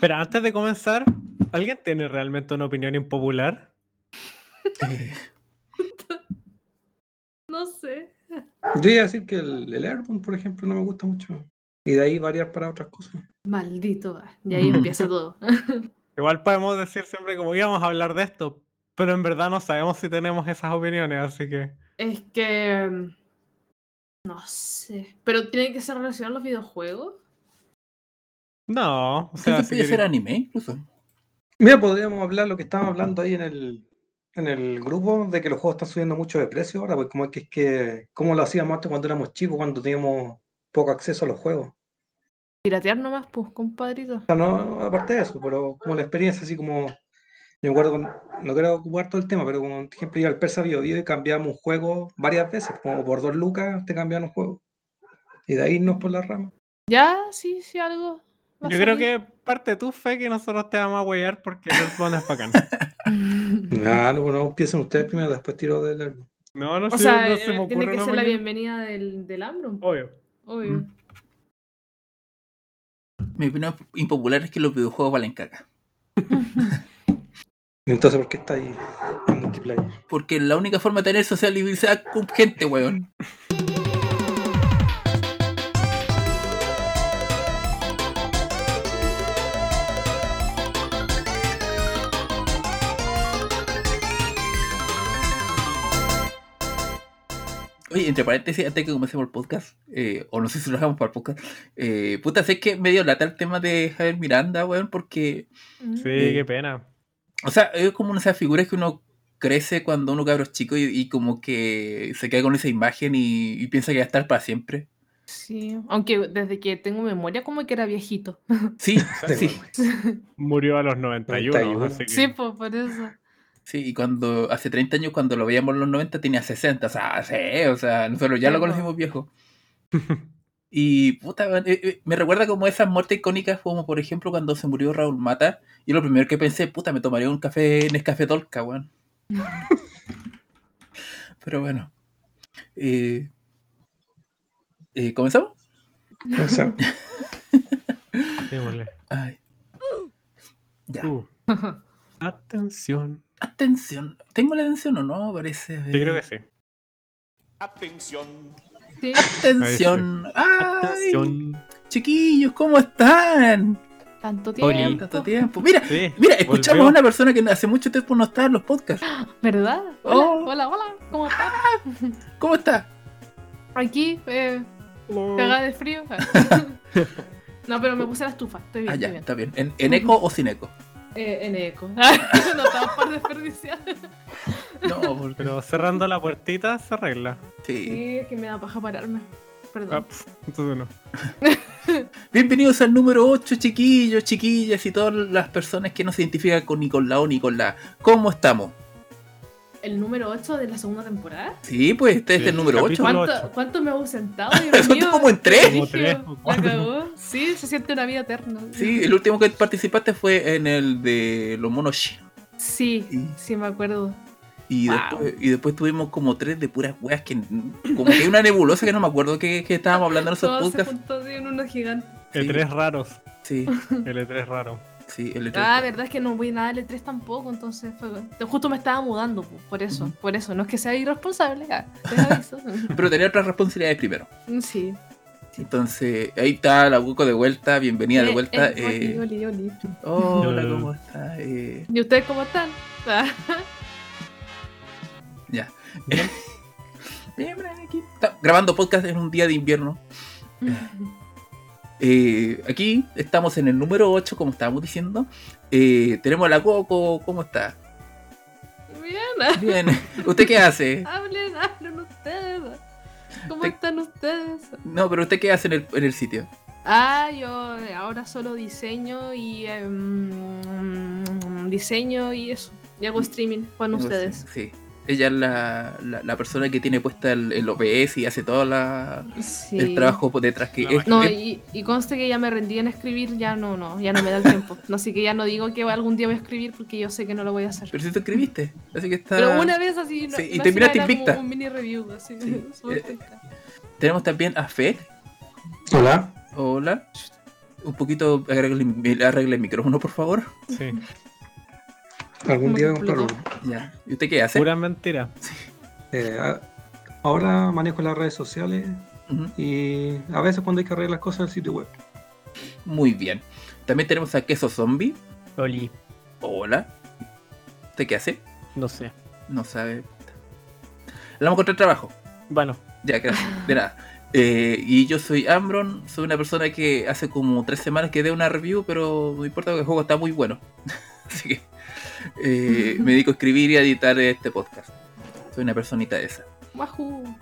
Pero antes de comenzar, ¿alguien tiene realmente una opinión impopular? No sé. yo iba a decir que el, el Airborne, por ejemplo, no me gusta mucho. Y de ahí variar para otras cosas. Maldito. Y ahí empieza todo. Igual podemos decir siempre como íbamos a hablar de esto, pero en verdad no sabemos si tenemos esas opiniones, así que... Es que. mm, No sé. Pero tiene que ser relacionado a los videojuegos. No, o sea, si queréis- ser anime, incluso. Mira, podríamos hablar lo que estábamos hablando ahí en el, en el grupo, de que los juegos están subiendo mucho de precio ahora, pues como es que es que, como lo hacíamos antes cuando éramos chicos, cuando teníamos poco acceso a los juegos. Piratear nomás, pues, compadrito. O sea, no, aparte de eso, pero como la experiencia, así como, yo me acuerdo, con- no quiero ocupar todo el tema, pero como, por ejemplo, iba al Persa Bio Bio y cambiamos un juego varias veces, como por dos lucas te cambian un juego. Y de ahí irnos por la rama. Ya, sí, sí, algo. Yo creo que parte de tu fe que nosotros te vamos a huear porque el Earthbound es bacán. Ah, no, bueno, empiecen ustedes primero, después tiro del... No, no O sé, sea, no se me eh, tiene que ser la bienvenida del, del Ambron. Obvio. Obvio. Mm. Mi opinión impopular es que los videojuegos valen caca. Entonces, ¿por qué está ahí en multiplayer? Porque la única forma de tener sociabilidad con gente, weón. Oye, entre paréntesis, antes que comencemos el podcast, eh, o no sé si lo hagamos para el podcast, eh, puta, sé que medio lata el tema de Javier Miranda, weón, porque Mm. Sí, Eh, qué pena. o sea, es como una de esas figuras que uno crece cuando uno cabro chico y, y como que se queda con esa imagen y, y piensa que va a estar para siempre. Sí, aunque desde que tengo memoria como que era viejito. Sí, sí, Murió a los 91, 91. así que... Sí, pues por eso. Sí. Y cuando hace 30 años, cuando lo veíamos en los 90, tenía 60. O sea, sí, o sea, nosotros ya lo conocimos viejo. Y puta, eh, eh, me recuerda como esas muertes icónicas, como por ejemplo cuando se murió Raúl Mata. Y lo primero que pensé, puta, me tomaría un café en Nescafé Tolca, weón. Pero bueno. Eh, eh, ¿Comenzamos? Démosle. Ay. Ya. Uh. Atención. Atención. ¿Tengo la atención o no? Parece. Yo creo que sí. Atención. Sí. Atención. Ay, Atención. chiquillos, ¿cómo están? Tanto Oli. tiempo. Tanto tiempo. Mira, Sí. mira, escuchamos volvió. a una persona que hace mucho tiempo no estaba en los podcasts. ¿Verdad? Hola, Oh. hola, hola. ¿Cómo estás? ¿Cómo está? Aquí, eh, cagada de frío. no, pero me puse la estufa. Estoy bien, Ah, ya, estoy bien. está bien. ¿En, en eco o sin eco? Eh, en eco. no estamos por desperdiciar. No, porque. Pero cerrando la puertita se arregla. Sí. Sí, es que me da paja pararme. Ah, Perdón. pf, entonces no. Bienvenidos al número 8, chiquillos, chiquillas y todas las personas que no se identifican con ni con la O ni con la A. ¿Cómo estamos? El número 8 de la segunda temporada. Sí, pues este es Sí, el número 8. capítulo- ¿Cuánto, ocho. ¿Cuánto me he ausentado? Dios Son mío? como en tres. Como Brígido, tres o la cuatro. cagó. Sí, se siente una vida eterna. Sí, el último que participaste fue en el de los monos. Shi. Sí, Y- sí me acuerdo. Y, Wow. después, y después tuvimos como tres de puras weas que. Como que hay una nebulosa que no me acuerdo que, que estábamos hablando en esos Todo se podcasts. juntó así en uno gigante. Sí. E3 raros. Sí, El E3 raro. Sí, el E3. Ah, verdad es que no voy nada al E3 tampoco, entonces fue... justo me estaba mudando, po, por eso, por eso, no es que sea irresponsable, ah, te aviso. Pero tenía otras responsabilidades primero. sí. Entonces, ahí está la Buco de vuelta. Bienvenida de Eh, vuelta. eh, eh, oli, oli, oli. Hola. ¿cómo está? Eh, ¿Y ustedes cómo están? Ya. Bien. Bien, bien, aquí. Está grabando podcast en un día de invierno. Eh, aquí estamos en el número 8, como estábamos diciendo. Eh, tenemos a la Coco. ¿Cómo está? Bien, Bien. ¿Usted qué hace? hablen, hablen ustedes. ¿Cómo Te- están ustedes? No, pero ¿usted qué hace en el, en el sitio? Ah, yo ahora solo diseño y em, diseño y eso. Y hago streaming con ustedes. Sí. Ella es la, la, la persona que tiene puesta el, el OBS y hace todo la, Sí. el trabajo por detrás. Que es- No, es- y, y conste que ya me rendí en escribir, ya no, no, ya no me da el tiempo. No, así que ya no digo que algún día voy a escribir porque yo sé que no lo voy a hacer. Pero si te escribiste, así que está... Pero una vez así, no- Sí, y terminaste invicta. Un mini review, así. Sí. súper Eh. Tenemos también a Fed. hola. Hola. Un poquito, arregle, arregle el micrófono, por favor. Sí. Algún día Explotó. comprarlo. Ya. ¿Y usted qué hace? Pura mentira. Eh, a- ahora manejo las redes sociales y a veces cuando hay que arreglar las cosas del sitio web. Muy bien. También tenemos a Queso Zombie. Oli. Hola. ¿Usted qué hace? No sé. No sabe. Le vamos a encontrar trabajo. Bueno, Ya, gracias. De nada. Eh, y yo soy Ambron, soy una persona que hace como tres semanas que dé una review, pero no importa porque el juego está muy bueno. Así que eh, me dedico a escribir y a editar este podcast. Soy una personita esa.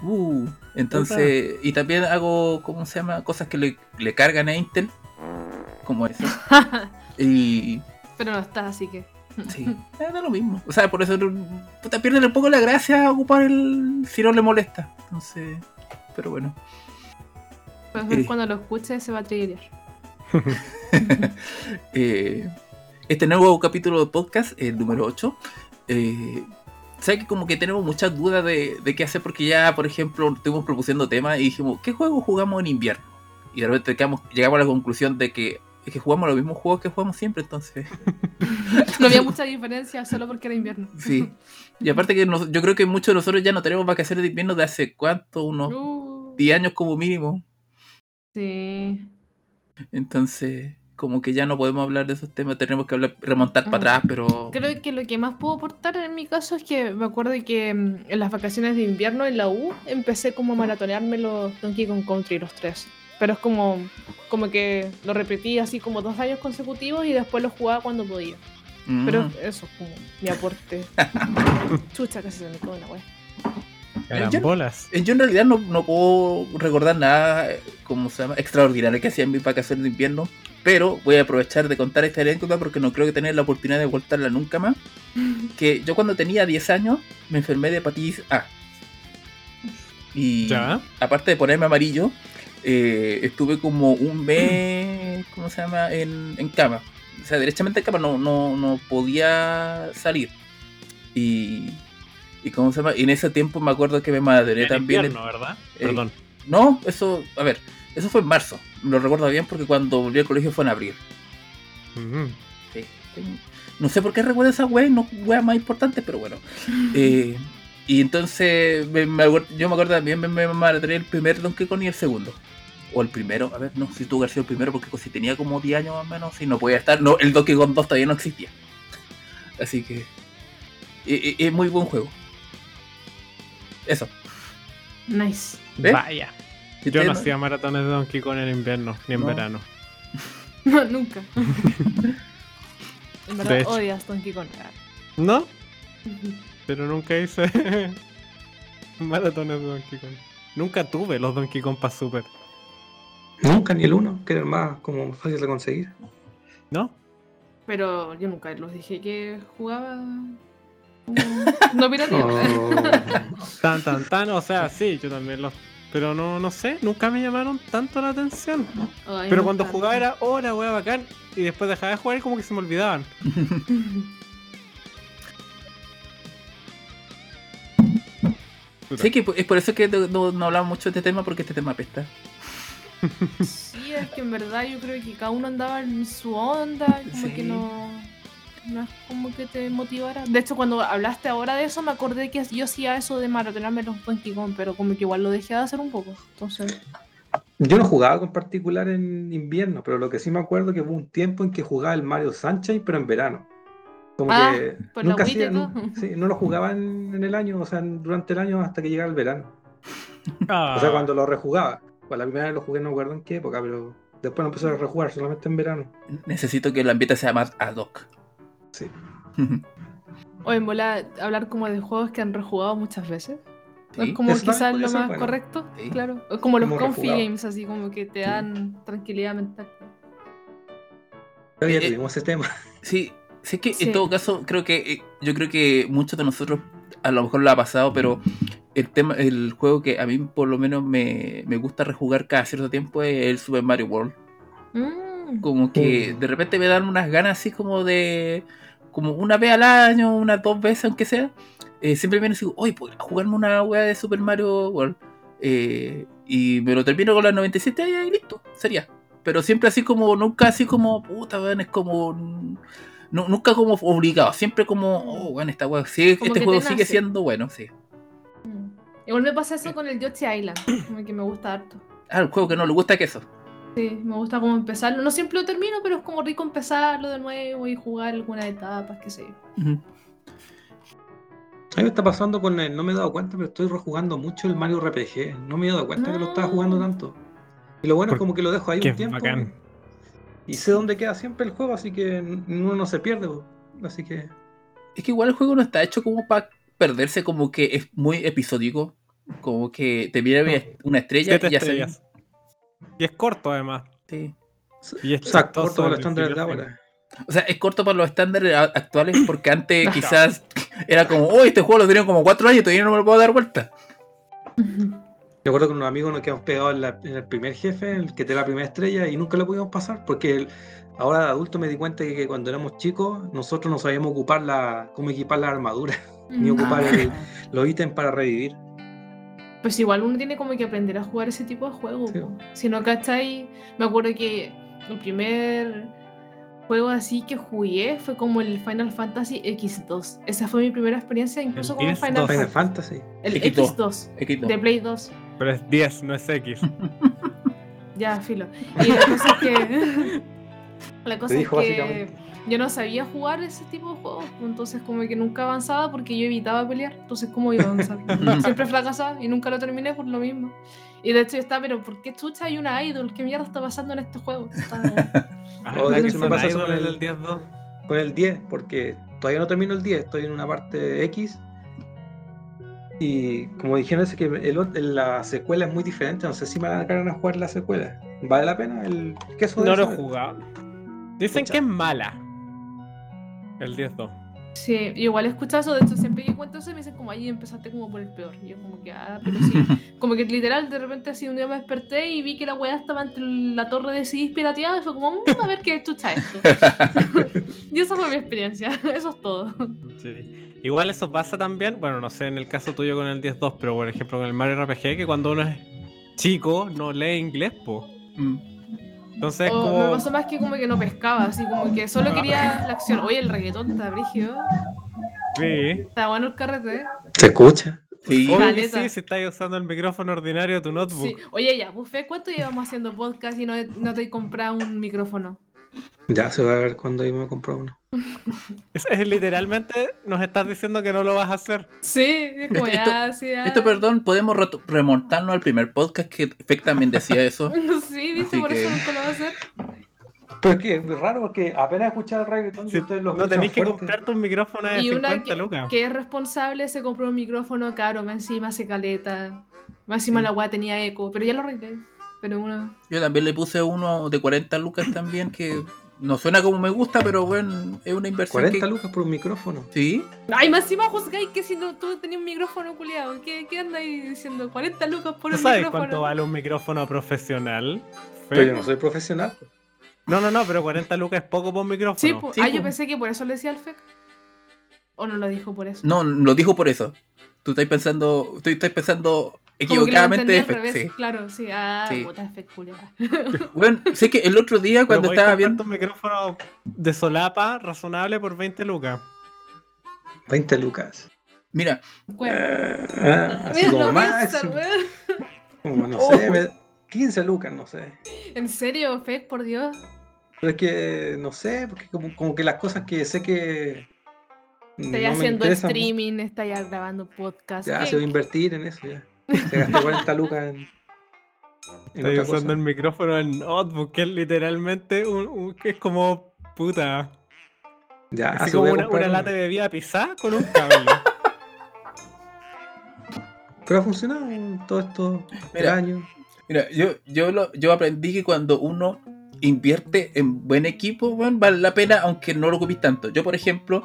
Uh, entonces, y también hago, ¿cómo se llama? Cosas que le, le cargan a Intel, como eso. Y Pero no está, así que. sí, eh, da lo mismo. O sea, por eso puta, pierden un poco la gracia a ocupar el si no le molesta. Entonces, pero bueno. Pues ver Eh. cuando lo escuche se va a triggerear. Eh, este nuevo capítulo de podcast, el número 8, eh, sé que como que tenemos muchas dudas de, de qué hacer porque ya, por ejemplo, estuvimos propusiendo temas y dijimos, ¿qué juego jugamos en invierno? Y de repente llegamos a la conclusión de que es que jugamos los mismos juegos que jugamos siempre, entonces... No había mucha diferencia solo porque era invierno. Sí. Y aparte que nos- yo creo que muchos de nosotros ya no tenemos vacaciones de invierno de hace cuánto, unos Uh, 10 años como mínimo. sí. Entonces, como que ya no podemos hablar de esos temas, tenemos que hablar, remontar para Mm. atrás, pero... Creo que lo que más puedo aportar en mi caso es que me acuerdo que mm, en las vacaciones de invierno en la U empecé como a maratonearme los Donkey Kong Country, los tres. Pero es como, como que lo repetí así como dos años consecutivos y después lo jugaba cuando podía. Pero Mm. eso es como mi aporte. Chucha, casi se me cago en la wea. Carambolas. Eh, Yo en realidad no, no puedo recordar nada, eh, como se llama, extraordinario que hacía en mis vacaciones de invierno, pero voy a aprovechar de contar esta anécdota porque no creo que tener la oportunidad de contarla nunca más. Que yo cuando tenía 10 años me enfermé de hepatitis A. Y Ya. aparte de ponerme amarillo, eh, estuve como un mes, ¿cómo se llama?, en, en cama. O sea, derechamente en cama no, no, no podía salir. Y, y ¿cómo se llama? Y en ese tiempo me acuerdo que me madré En también. invierno, ¿verdad? Eh, Perdón. No, eso, a ver, eso fue en marzo. Lo recuerdo bien porque cuando volví al colegio fue en abril. Sí. No sé por qué recuerdo esa wea, no weas más importantes, pero bueno. Eh, y entonces me- me yo me acuerdo también me, me maratoné el primer Donkey Kong y el segundo. O el primero, a ver, no, si tuvo que haber sido el primero porque si tenía como 10 años más o menos, y no podía estar. No, el Donkey Kong 2 todavía no existía. Así que e- e- es muy buen juego. Eso. Nice. ¿Eh? Vaya. ¿Y Yo no no? hacía maratones de Donkey Kong en invierno, ni en No. verano. No, nunca. en verdad odias Donkey Kong. No, pero nunca hice maratones de Donkey Kong. Nunca tuve los Donkey Kong para Super, Nunca ni el uno, que era el más como fácil de conseguir. ¿no? Pero yo nunca los dije que jugaba. No pirateaba. Oh, Tan, tan, tan, o sea, sí, yo también los... Pero no, no sé, nunca me llamaron tanto la atención. Ay, Pero cuando tanto. jugaba era hora, wea, bacán. Y después dejaba de jugar y como que se me olvidaban. Sí, que es por eso que no, no hablamos mucho de este tema porque este tema apesta. Sí, es que en verdad yo creo que cada uno andaba en su onda, y como Sí. que no, no es como que te motivara. De hecho, cuando hablaste ahora de eso, me acordé que yo hacía eso de maratonearme los Donkey Kong, pero como que igual lo dejé de hacer un poco. Entonces, Yo no jugaba con particular en invierno, pero lo que sí me acuerdo que hubo un tiempo en que jugaba el Mario Sunshine, pero en verano. Como Ah, que por la nunca hacía, sí, no lo jugaba en, en el año, o sea, en- durante el año hasta que llegara el verano. Ah, O sea, cuando lo rejugaba. Pues la primera vez lo jugué, no me acuerdo en qué época, pero después lo empecé a rejugar solamente en verano. Necesito que el ambiente sea más ad hoc. Sí. o en bola, hablar como de juegos que han rejugado muchas veces. Sí, es como quizás lo más bueno. correcto, Sí. claro. O como los Como confi games, así como que te Sí. dan tranquilidad mental. Ya Eh, tuvimos ese tema. Sí, sí que Sí. en todo caso creo que eh, yo creo que muchos de nosotros a lo mejor lo ha pasado, pero el tema, el juego que a mí por lo menos me, me gusta rejugar cada cierto tiempo es el Super Mario World. Mm. Como que Mm. de repente me dan unas ganas así como de como una vez al año, unas dos veces aunque sea. eh, siempre viene así, oye, ¿podría jugarme una wea de Super Mario World? Eh, y me lo termino con las 97 y listo, sería. pero siempre así como, nunca así como, puta, weón, es como. nu- nunca como obligado, siempre como, oh, bueno, esta weá, Como este juego sigue siendo bueno, sí. Mm. Igual me pasa eso con el Yoshi Island, como que me gusta harto. Ah, el juego que no le gusta que eso. Sí, me gusta como empezarlo. No siempre lo termino, pero es como rico empezarlo de nuevo y jugar algunas etapas, qué sé yo. A mí me está pasando con el, no me he dado cuenta, pero estoy rejugando mucho el Mario RPG. No me he dado cuenta que lo estaba jugando tanto. Y lo bueno es como que lo dejo ahí un tiempo. bacán. Y sé dónde queda siempre el juego, así que uno no se pierde. Así que. Es que igual el juego no está hecho como para perderse, como que es muy episódico. Como que te viene una estrella Siete y ya se. Y es corto además. Sí. Y es O sea, corto con los estándares de ahora. O sea, es corto para los estándares actuales porque antes quizás era como, oh, este juego lo tenían como cuatro años y todavía no me lo puedo dar vuelta. Me acuerdo con unos amigos nos quedamos pegados en, la- en el primer jefe, el que te da la primera estrella, y nunca lo pudimos pasar, porque el- ahora de adulto me di cuenta que, que cuando éramos chicos, nosotros no sabíamos ocupar la, cómo equipar la armadura, ni ocupar el- los ítems para revivir. Pues igual uno tiene como que aprender a jugar ese tipo de juegos. Sí. Si no, ¿cachai? Me acuerdo que el primer juego así que jugué fue como el Final Fantasy X2. Esa fue mi primera experiencia incluso El con X2. Final Final Fantasy. Fantasy. El X2. X2 X2. de Play 2. Pero es 10, no es X. Ya, filo. Y la cosa es que. la cosa es dijo que básicamente. yo no sabía jugar ese tipo de juegos. pues, Entonces, como que nunca avanzaba porque yo evitaba pelear. Entonces, ¿cómo iba a avanzar? Siempre fracasaba y nunca lo terminé por lo mismo. Y de hecho, yo estaba, pero ¿por qué chucha hay una idol? ¿Qué mierda está pasando en este juego? Está- Oh, de Ah, hecho, me pasa eso con en el- el 10-2. Con el 10, porque todavía no termino el 10, estoy en una parte X. Y como dijeron, es que el la secuela es muy diferente. No sé si me van a dar ganas de jugar la secuela. ¿Vale la pena? El queso de No lo he jugado. Dicen Pucha. que es mala. El 10-2. Sí, igual he escuchado eso. De hecho, siempre que cuento eso me dicen como ahí empezaste como por el peor. Y yo, como que, ah, pero sí. Como que literal, de repente así un día me desperté y vi que la weá estaba entre la torre de CDs pirateada y fue como, "Mm, a ver qué chucha esto. y esa fue mi experiencia, eso es todo. Sí. Igual eso pasa también, bueno, no sé en el caso tuyo con el 10-2, pero por ejemplo con el Mario RPG, que cuando uno es chico no lee inglés, po. Mm. Entonces es O me como... pasó más que como que no pescaba, así como que solo quería la acción. Oye, el reggaetón está brígido, Sí. está bueno el carrete. ¿eh? ¿Se escucha? Sí. Caleta. sí, si estás usando el micrófono ordinario de tu notebook. Sí. Oye, ya, Buffet, ¿cuánto llevamos haciendo podcast y no, no te he comprado un micrófono? Ya se va a ver cuando yo me compro uno. Es, es literalmente nos estás diciendo que no lo vas a hacer. Sí, es como Esto- ya, sí, ya. Esto, perdón, podemos remontarnos al primer podcast que Fek también decía eso. Sí, viste, por eso que- nunca lo va a hacer. Pero es que es raro porque apenas escuchar el reggaetón Si y ustedes lo no tenéis que comprarte un micrófono de Y una 50 que, lucas. que es responsable se compró un micrófono caro, más encima hace caleta. Más encima la weá tenía eco, pero ya lo arreglé. Pero uno. Yo también le puse uno de 40 lucas también que no suena como me gusta, pero bueno, es una inversión 40 que... lucas por un micrófono. Sí, Ay, más encima juzgáis que si no, tú tenías un micrófono culiado. ¿Qué, ¿Qué andáis diciendo? 40 lucas por ¿Tú un sabes micrófono. cuánto vale un micrófono profesional? Pero yo no soy profesional. No, no, no, pero 40 lucas es poco por un micrófono. Sí, pues. Sí, ah, yo pues. pensé que por eso le decía al FEC. ¿O no lo dijo por eso? no, lo dijo por eso. Tú estás pensando, tú estás pensando equivocadamente revés, sí. Claro, sí. Ah, Sí. puta FEC culiada. Bueno, sé que el otro día cuando estaba viendo... un micrófono de solapa razonable por 20 lucas. 20 lucas. Mira, Ah, así Mira como más. Como no Oh. sé, me- 15 lucas, no sé. ¿En serio, FEC? Por Dios. Pero es que no sé, porque como, como que las cosas que sé que. Estáis no haciendo interesan, streaming, estáis grabando podcast. Ya, ¿Qué- se va a invertir en eso ya. Se gastó 40 lucas en. en Estoy usando cosa. el micrófono del notebook, que es literalmente un, un- que es como puta. Ya, Así como una, una lata de bebida pisada con un cable. Pero ha funcionado en todo esto Mira. años. mira, yo, yo, lo, yo aprendí que cuando uno invierte en buen equipo, bueno, vale la pena aunque no lo ocupes tanto. Yo, por ejemplo,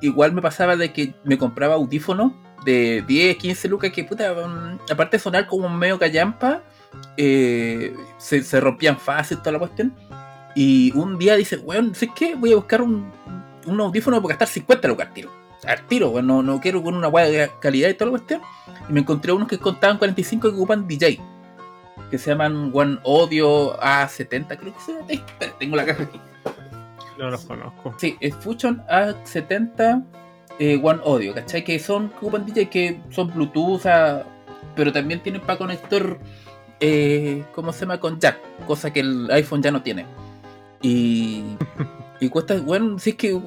igual me pasaba de que me compraba audífonos de 10, 15 lucas que, puta, mm, aparte de sonar como medio callampa, eh, se, se rompían fácil toda la cuestión. Y un día dice, weón, ¿sabes qué? Voy a buscar un, un audífono para gastar 50 lucas al tiro. Al tiro, weón, no, no quiero con una weá de calidad y toda la cuestión. Y me encontré unos que contaban 45 que ocupan DJ. que se llaman One Audio A70, creo que se llama. Espera, tengo la caja aquí. No los conozco. Sí, es Fusion A70 eh, One Audio, ¿cachai? Que son que ocupan DJ que son Bluetooth, o sea, pero también tienen para conector, eh, ¿cómo se llama? Con jack, cosa que el iPhone ya no tiene. Y, y cuesta, bueno, si es que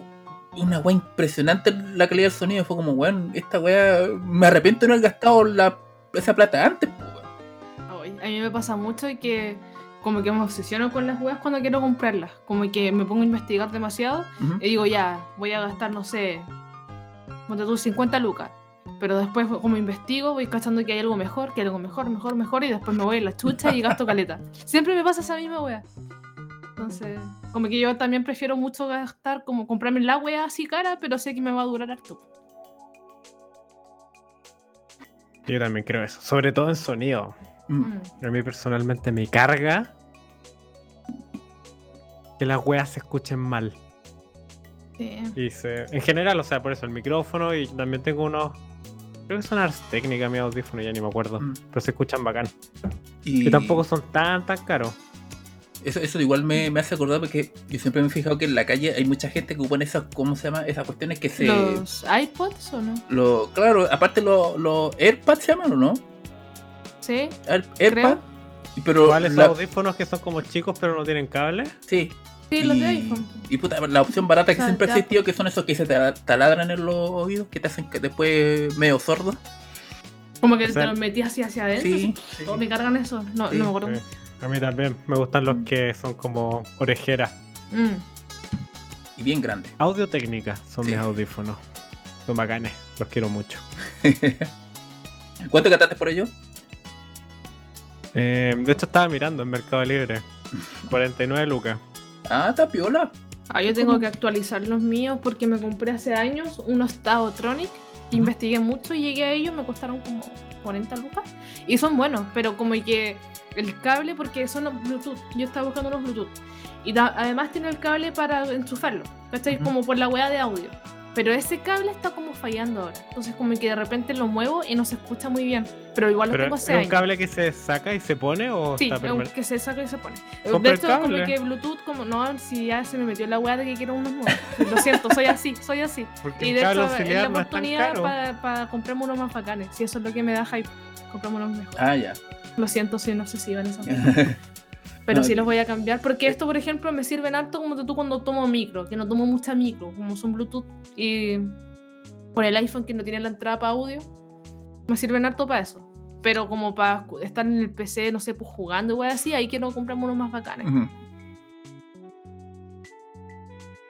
una weá impresionante la calidad del sonido. Fue como, weón, esta weá, me arrepiento de no haber gastado la, esa plata antes. Ay, A mí me pasa mucho y que como que me obsesiono con las weas cuando quiero comprarlas. Como que me pongo a investigar demasiado y digo, ya, voy a gastar, no sé, ponte tú 50 lucas. Pero después, como investigo, voy cachando que hay algo mejor, que hay algo mejor, mejor, mejor, y después me voy a la chucha y gasto caleta. Siempre me pasa esa misma wea. Entonces, como que yo también prefiero mucho gastar, como comprarme la wea así cara, pero sé que me va a durar harto. Yo también creo eso. Sobre todo en sonido. Mm. Mm. A mí personalmente me carga que las weas se escuchen mal. Sí. Y se- en general, o sea, por eso el micrófono y también tengo unos. Creo que son Ars Técnica mi audífono, ya ni me acuerdo. Mm. Pero se escuchan bacán. Y Y tampoco son tan, tan caros. Eso, eso igual me, me hace acordar porque yo siempre me he fijado que en la calle hay mucha gente que ocupan esas, ¿cómo se llama? Esas cuestiones que se... ¿Los iPods o no? Lo, claro, aparte los los AirPads se llaman o no? Sí. Air- AirPad. Pero ¿Cuáles la- audífonos que son como chicos pero no tienen cable? sí. Sí, los de Y, iPhone. y puta, la opción barata que O sea, siempre ha existido, que son esos que se te taladran en los oídos, que te hacen que después medio sordo. Como que O sea, te los metías así hacia adentro. Sí. me cargan eso. No, Sí, no me acuerdo. Sí. A mí también. Me gustan los que son como orejeras. Mm. Y bien grande. Audio técnica son Sí. mis audífonos. Son bacanes. Los quiero mucho. ¿Cuánto gastaste por ello? Eh, de hecho, estaba mirando en Mercado Libre. 49 lucas. Ah, está piola. Ah, yo tengo que actualizar los míos porque me compré hace años unos Taotronic. Investigué mucho y llegué a ellos, me costaron como 40 lucas. Y son buenos, pero como que el cable, porque son los Bluetooth. Yo estaba buscando unos Bluetooth. Y da- además tiene el cable para enchufarlo. Como por la weá de audio. Pero ese cable está como fallando ahora. Entonces como que de repente lo muevo y no se escucha muy bien. Pero igual lo Pero tengo ¿Es un años. cable que se saca y se pone o Sí, está es un- que se saca y se pone. De hecho, como cable. que Bluetooth, como no, si ya se me metió la weá de que quiero unos nuevos. Lo siento, soy así, soy así. Porque Y de hecho, es la oportunidad para comprarme unos más bacanes. Si eso es lo que me da hype, comprarme unos mejores. Ah, ya. Lo siento, soy una obsesiva en esa Pero No, sí los voy a cambiar. Porque esto, por ejemplo, me sirven harto como tú cuando tomo micro, que no tomo mucha micro, como son Bluetooth. Y por el iPhone que no tiene la entrada para audio, me sirven harto para eso. Pero como para estar en el PC, no sé, pues jugando y wey así, ahí quiero comprarme unos más bacanes.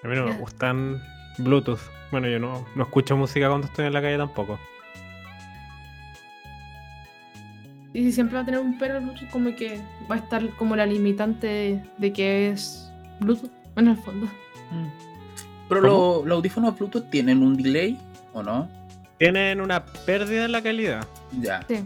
A mí no me gustan Bluetooth. Bueno, yo no, no escucho música cuando estoy en la calle tampoco. Y si siempre va a tener un pero el Bluetooth, como que va a estar como la limitante de, de que es Bluetooth, en el fondo. Mm. Pero los audífonos Bluetooth tienen un delay, ¿o no? Tienen una pérdida en la calidad. Ya. Sí.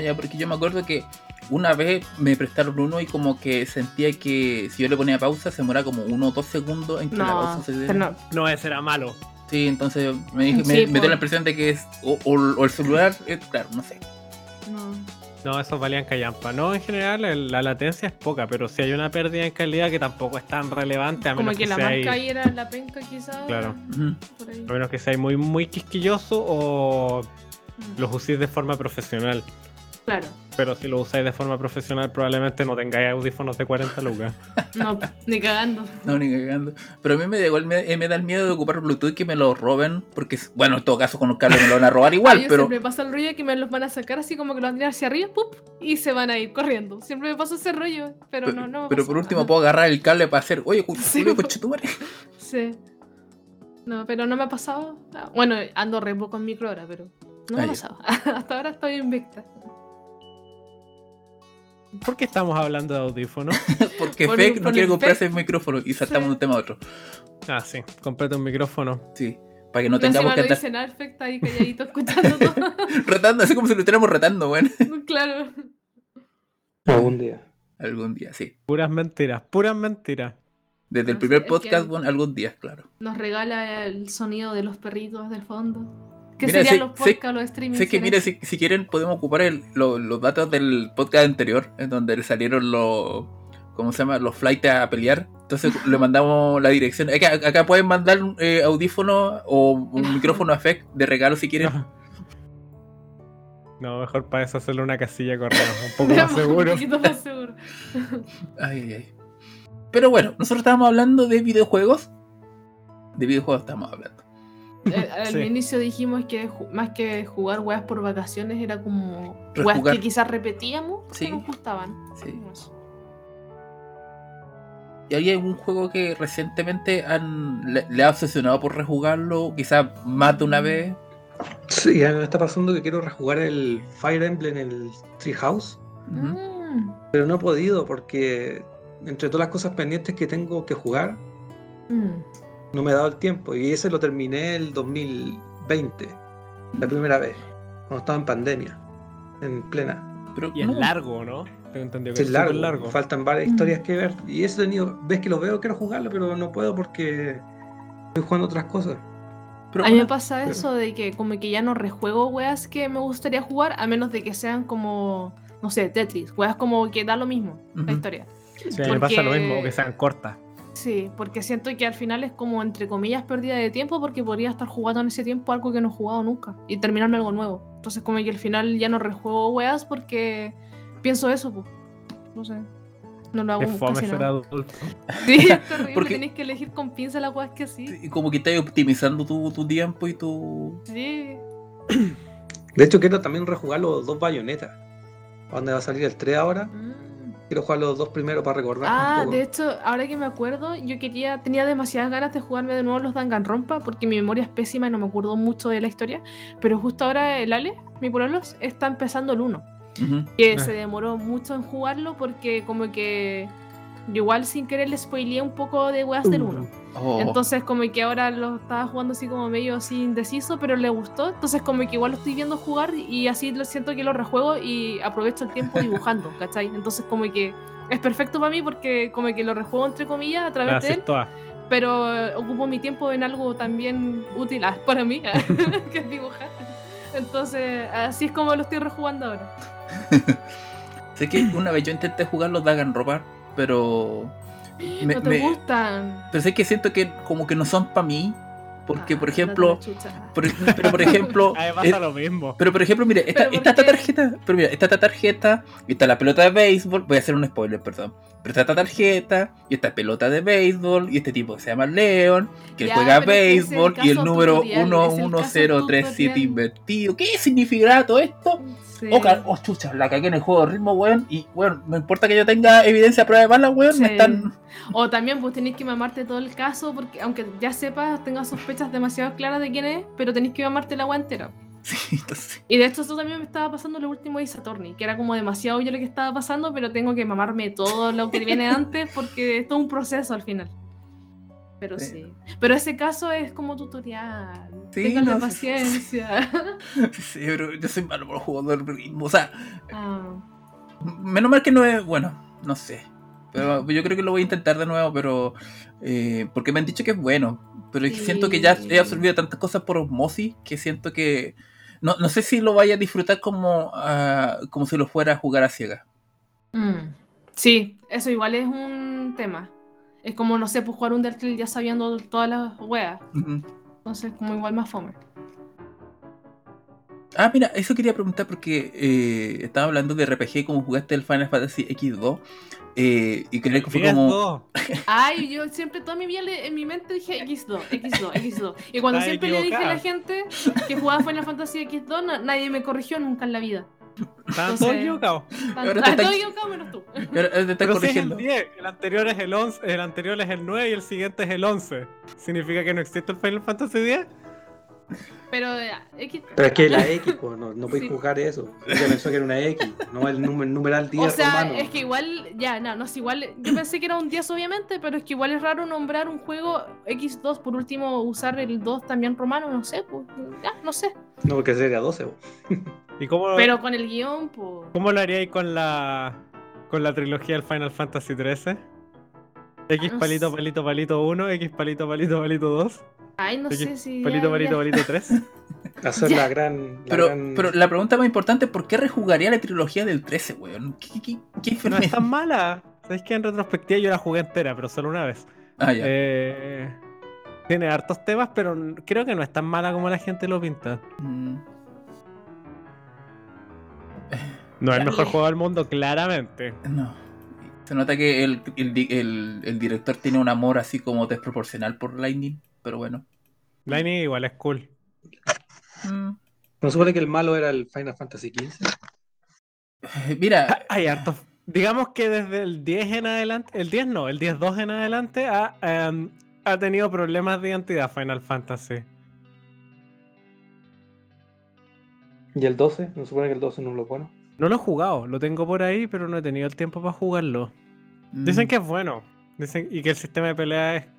Ya, porque yo me acuerdo que una vez me prestaron uno y como que sentía que si yo le ponía pausa se demoraba como uno o dos segundos en que la pausa se pero no. No, ese era malo. Sí, entonces me, dije, Sí, me, me dio la impresión de que es o, o- o el celular, eh, claro, no sé. no. No, esos valían callampa. No, en general el- la latencia es poca, pero si hay una pérdida en calidad que tampoco es tan relevante, a Como menos que que, la sea marca ahí- ahí era la penca quizás. Claro. Por ahí. a menos que sea muy, muy quisquilloso o Mm. los uséis de forma profesional. Claro. Pero si lo usáis de forma profesional, probablemente no tengáis audífonos de 40 lucas. No, ni cagando. No, ni cagando. Pero a mí me, da igual, me, eh, me da el miedo de ocupar Bluetooth que me lo roben, porque, bueno, en todo caso con un cable me lo van a robar igual, Ay, pero... siempre me pasa el rollo de que me los van a sacar así como que los van a tirar hacia arriba, ¡pup! y se van a ir corriendo. Siempre me pasa ese rollo, pero no, no. me pero pasa por último nada. puedo agarrar el cable para hacer, oye, Sí, conchetumare. Sí. No, pero no me ha pasado. Ah, Bueno, ando re poco en micro ahora, pero no me Ah, ha ya. pasado. Hasta ahora estoy invicta. ¿Por qué estamos hablando de audífonos? Porque Por- por no quiere comprarse el micrófono y saltamos Sí. de un tema a otro. ah, sí, comprate un micrófono. Sí, para que no tengamos que lo andar dicen Alfect ahí calladito escuchando todo. retando, así como si lo estuviéramos retando, bueno. claro. Algún día. Algún día, sí. Puras mentiras, puras mentiras. Desde el primer sé, podcast, bueno, algún día, claro. Nos regala el sonido de los perritos del fondo. ¿Qué Mira, serían sé- los podcasts, los streamings? Sé que, sin mire, eso? si, si quieren, podemos ocupar el- lo- los datos del podcast anterior, en donde le salieron los. ¿Cómo se llama? Los flights a pelear. Entonces le mandamos la dirección. Acá, acá pueden mandar eh, audífono o un micrófono effect de regalo si quieren. No, mejor para eso hacerle una casilla correo, un poco más seguro. Un poquito más seguro. Ay, ay, ay. Pero bueno, nosotros estábamos hablando de videojuegos. De videojuegos estamos hablando. Eh, Al Sí. inicio dijimos que más que jugar weas por vacaciones era como weas Rejugar. que quizás repetíamos Sí. que nos gustaban. Sí. ¿Y hay algún juego que recientemente han, le, le ha obsesionado por rejugarlo? Quizás más de una vez. Sí, a mí me está pasando que quiero rejugar el Fire Emblem en el Treehouse. Mm, pero no he podido porque entre todas las cosas pendientes que tengo que jugar, mm. No me he dado el tiempo. Y ese lo terminé el 2020, la primera vez, cuando estaba en pandemia, en plena. Pero Y es no. largo, ¿no? Tengo Es es largo, faltan varias Mm. historias que ver. Y eso he tenido, ves que lo veo, quiero jugarlo, pero no puedo porque estoy jugando otras cosas. Pero a mí me pasa pero- eso de que como que ya no rejuego weas que me gustaría jugar a menos de que sean como, no sé, Tetris, weas como que da lo mismo la historia. Sí, me pasa lo mismo, que sean cortas. Sí, porque siento que al final es como entre comillas pérdida de tiempo porque podría estar jugando en ese tiempo algo que no he jugado nunca y terminarme algo nuevo. Entonces como que al final ya no rejuego weas porque pienso eso, pues. No sé. No lo hago Es fome casi ser nada. adulto. Sí, es terrible, Porque- tenéis que elegir con pinza las weas que sí. y como que estás optimizando tu, tu tiempo y tu. Sí. De hecho, quiero también rejugar los dos bayonetas. ¿A dónde va a salir el 3 ahora? Mm. Quiero jugar los dos primero para recordar. Ah, de hecho, ahora que me acuerdo, yo quería, tenía demasiadas ganas de jugarme de nuevo los Danganronpa porque mi memoria es pésima y no me acuerdo mucho de la historia. Pero justo ahora el Ale, mi pololos, está empezando el 1. Ujú. Que Ah. se demoró mucho en jugarlo porque como que yo igual sin querer le spoileé un poco de weas del 1. Oh. Entonces como que ahora lo estaba jugando así como medio así indeciso, pero le gustó. Entonces como que igual lo estoy viendo jugar y así lo siento que lo rejuego y aprovecho el tiempo dibujando, ¿cachai? Entonces como que es perfecto para mí porque como que lo rejuego entre comillas a través Las de él, haces todas. pero eh, ocupo mi tiempo en algo también útil ah, para mí, que es dibujar. Entonces así es como lo estoy rejugando ahora. Sé que una vez yo intenté jugar los Danganronpa, pero. me- no te me- gustan. pero sé que siento que como que no son para mí. Porque, Ah, por ejemplo. por- pero por ejemplo. Lo mismo. Pero por ejemplo, mire, esta, ¿Pero por está esta qué? tarjeta, pero mira, está esta tarjeta, y está la pelota de béisbol, voy a hacer un spoiler, perdón. Pero está esta tarjeta, y esta pelota de béisbol, y este tipo que se llama Leon, que Ya, juega el béisbol, y el número tutorial, es el caso 11037 tutorial. invertido. ¿Qué significará todo esto? Sí. Oh, ca- oh, chucha, la cagué en el juego de ritmo, weón, y weón, no importa que yo tenga evidencia prueba de bala, weón, me están... O también pues tenéis que mamarte todo el caso, porque aunque ya sepas, tengas sospechas demasiado claras de quién es, pero tenéis que mamarte la agua entera. Sí, entonces... Y de hecho eso también me estaba pasando lo último de Attorney, que era como demasiado obvio lo que estaba pasando, pero tengo que mamarme todo lo que viene antes porque es todo un proceso al final. Pero Sí. sí. Pero ese caso es como tutorial. Sí, Ténganle no, sí. paciencia. Sí, pero yo soy malo por de ritmo, o sea... Ah, Menos mal que no es. Bueno, no sé. Pero yo creo que lo voy a intentar de nuevo, pero. eh, porque me han dicho que es bueno. Pero siento que ya he absorbido tantas cosas por osmosis que siento que. No, no sé si lo vaya a disfrutar como, ah, como si lo fuera a jugar a ciegas. mm. Sí, eso igual es un tema. Es como, no sé, pues jugar un Trail ya sabiendo todas las weas. Entonces, como igual más fome. Ah, mira, eso quería preguntar porque eh, estaba hablando de RPG como jugaste el Final Fantasy X2. Eh, y creo que fue como. Ay, yo siempre toda mi vida le- en mi mente dije X2, X2, X2. Y cuando Estás siempre le dije a la gente que jugaba Final Fantasy X2, na- nadie me corrigió nunca en la vida. Estaban todos equivocados. Ahora te Ah, está- todo equivocado menos tú. ahora te estás Pero si es el corrigiendo. 10, el anterior es el 11, el anterior es el 9 y el siguiente es el 11. ¿Significa que no existe el Final Fantasy 10? Pero eh, X. Pero es que la X, pues, no, no podéis Sí. jugar eso. Ella pensó que era una X, no el, numer- numeral 10 O sea, romano. es que igual, ya, no, no es igual. Yo pensé que era un 10, obviamente, pero es que igual es raro nombrar un juego X2, por último, usar el 2 también romano, no sé, pues, ya, no sé. No, porque sería 12. po. ¿Y cómo, Pero con el guion, pues. cómo lo haríais con la con la trilogía del Final Fantasy 13? X palito palito palito 1, X palito palito palito 2, Ay, no sé si. palito palito palito 3. Hacer la gran. La Pero, gran- pero la pregunta más importante es ¿por qué rejugaría la trilogía del 13, weón? ¿Qué, qué, qué No es tan mala. Sabes que en retrospectiva yo la jugué entera, pero solo una vez. Ah, ya. Eh, tiene hartos temas, pero creo que no es tan mala como la gente lo pinta. Mm. No es el mejor juego del mundo, claramente. No. Se nota que el, el, di- el- el director tiene un amor así como desproporcional por Lightning, pero bueno. Lightning igual es cool. Mm. ¿No supone que el malo era el Final Fantasy XV? Mira, Ah, Hay hartos. Digamos que desde el 10 en adelante, el 10 no, el 10-2 en adelante ha, em, ha tenido problemas de identidad Final Fantasy. ¿Y el 12? ¿No supone que el 12 no es lo bueno? No lo he jugado, lo tengo por ahí, pero no he tenido el tiempo para jugarlo. Dicen mm, que es bueno. Dicen, y que el sistema de pelea es.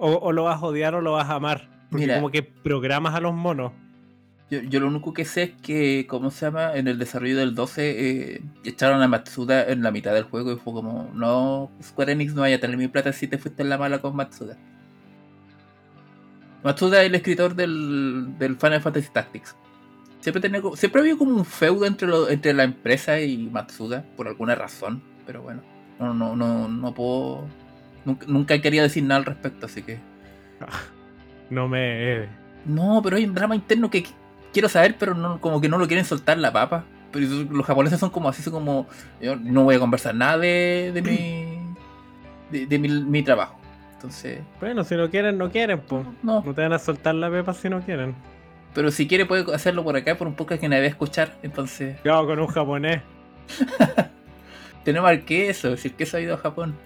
O, o lo vas a odiar o lo vas a amar. Porque Mira. como que programas a los monos. yo, yo lo único que sé es que, ¿cómo se llama? En el desarrollo del 12 eh, echaron a Matsuda en la mitad del juego y fue como, no, Square Enix no vaya a tener mi plata si te fuiste en la mala con Matsuda. Matsuda es el escritor del, del Final Fantasy Tactics. Siempre, tenía, siempre había como un feudo entre, lo- entre la empresa y Matsuda, por alguna razón, pero bueno, no, no, no, no puedo... Nunca, nunca quería decir nada al respecto, así que... No me. No, pero hay un drama interno que qu- quiero saber, pero no, como que no lo quieren soltar la papa. Pero los japoneses son como así, son como, yo no voy a conversar nada de, de mi de, de mi, mi trabajo. Entonces, Bueno, si no quieren, no quieren, pues. no. No te van a soltar la pepa si no quieren. Pero si quiere puede hacerlo por acá, por un podcast que nadie va a escuchar. Entonces, Yo con un japonés. tenemos al queso, si el queso ha ido a Japón.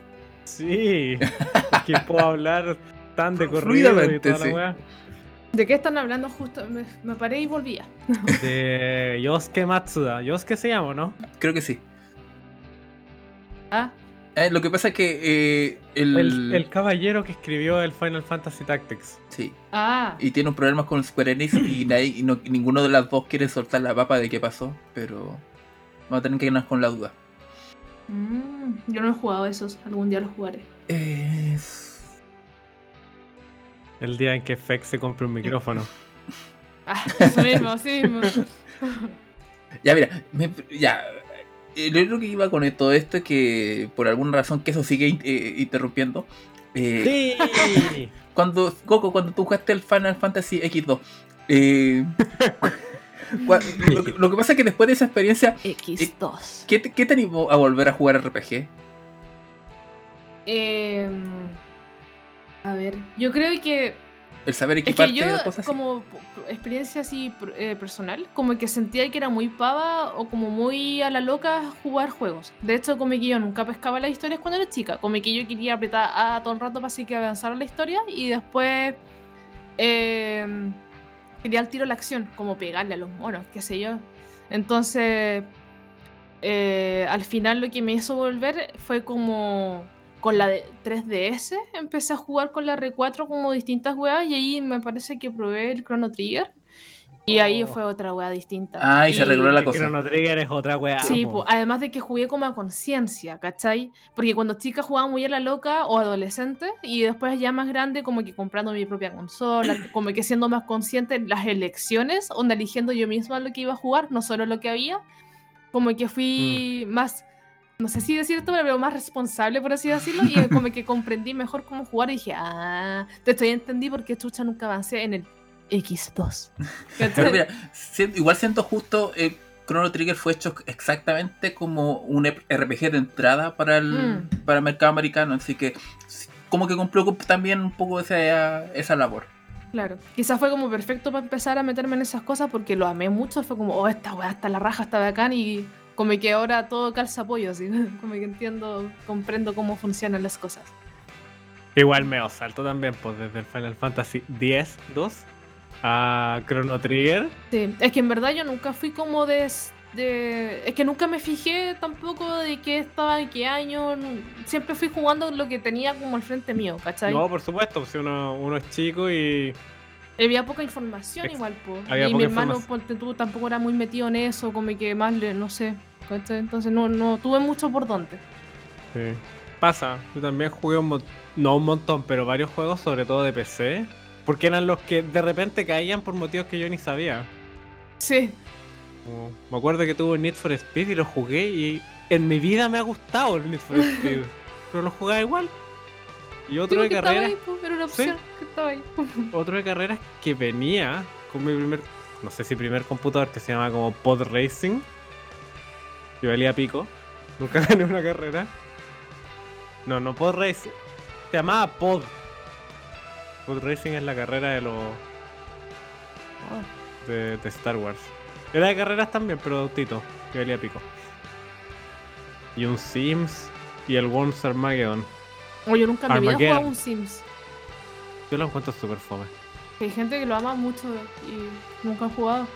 Sí. que puedo hablar tan de corrido y toda la sí. weá. ¿De qué están hablando justo? Me, me paré y volvía. De Yosuke Matsuda. Yosuke se llama, ¿no? Creo que sí. Ah, Eh, lo que pasa es que eh, el, El, el caballero que escribió el Final Fantasy Tactics. Sí, ah. y tiene un problema con Square Enix y, nadie- y no- y ninguno de las dos quiere soltar la papa de qué pasó, pero vamos a tener que irnos con la duda. Mm, yo no he jugado esos. Algún día los jugaré. Es- El día en que Fex se compre un micrófono. Ah, eso mismo, así mismo. Ya, mira, me- ya. eh, Lo único que iba con todo esto es que por alguna razón que eso sigue eh, interrumpiendo. eh, ¡Sí! Cuando, Coco, cuando tú jugaste el Final Fantasy X2, eh, lo, que- lo que pasa es que después de esa experiencia, X2. ¿qué te, qué te animó a volver a jugar RPG? Eh, a ver, yo creo que El saber Es que equiparte yo, cosas así. como experiencia así eh, personal, como que sentía que era muy pava o como muy a la loca jugar juegos. De hecho, como que yo nunca pescaba las historias cuando era chica. Como que yo quería apretar a todo el rato para así que avanzara la historia y después eh, quería al tiro la acción, como pegarle a los monos, qué sé yo. Entonces, eh, al final lo que me hizo volver fue como con la de 3DS empecé a jugar con la R4 como distintas weas y ahí me parece que probé el Chrono Trigger y ahí Oh. fue otra wea distinta. Ah, y se arregló la cosa. Chrono Trigger es otra weá. Sí, po, además de que jugué como a conciencia, ¿cachai? Porque cuando chica jugaba muy a la loca o adolescente y después ya más grande como que comprando mi propia consola, como que siendo más consciente en las elecciones, onda eligiendo yo misma lo que iba a jugar, no solo lo que había, como que fui más, no sé si decir esto, pero más responsable por así decirlo y como que comprendí mejor cómo jugar y dije, ah, te estoy entendí porque chucha nunca avancé en el X2. Pero ¿cachai? mira, si- igual siento justo, eh, Chrono Trigger fue hecho exactamente como un RPG de entrada para el, Mm. para el mercado americano, así que como que cumplió también un poco esa, esa labor. Claro, quizás fue como perfecto para empezar a meterme en esas cosas porque lo amé mucho. Fue como, oh, esta weá está la raja, está bacán y como que ahora todo calza apoyo, así. Como que entiendo, comprendo cómo funcionan las cosas. Igual me salto también, pues desde el Final Fantasy X, 2 a Chrono Trigger. Sí, es que en verdad yo nunca fui como de, de- Es que nunca me fijé tampoco de qué estaba, en qué año. Siempre fui jugando lo que tenía como al frente mío, ¿cachai? No, por supuesto, si uno, uno es chico y. Había poca información Ex- igual, había y mi hermano, ponte tú, tampoco era muy metido en eso, como que más le, no sé. ¿cachai? Entonces no, no tuve mucho por dónde. Sí. Pasa, yo también jugué un no un montón, pero varios juegos, sobre todo de PC, porque eran los que de repente caían por motivos que yo ni sabía. Sí. Como- me acuerdo que tuve Need for Speed y lo jugué y en mi vida me ha gustado el Need for Speed. pero lo jugaba igual. Y otro Digo de carreras, pues, era una opción que estaba ahí. otro de carreras que venía con mi primer, no sé si primer computador que se llama como Pod Racing. Que valía pico. Nunca gané una carrera. No, no Pod Racing. Se llamaba Pod. Pod Racing es la carrera de los de, de Star Wars. Era de carreras también, pero de autito, que valía pico. Y un Sims y el Worms Armageddon. Oye, yo nunca he Armageddon. jugado un Sims. Yo lo encuentro súper fome. Hay gente que lo ama mucho y nunca he jugado.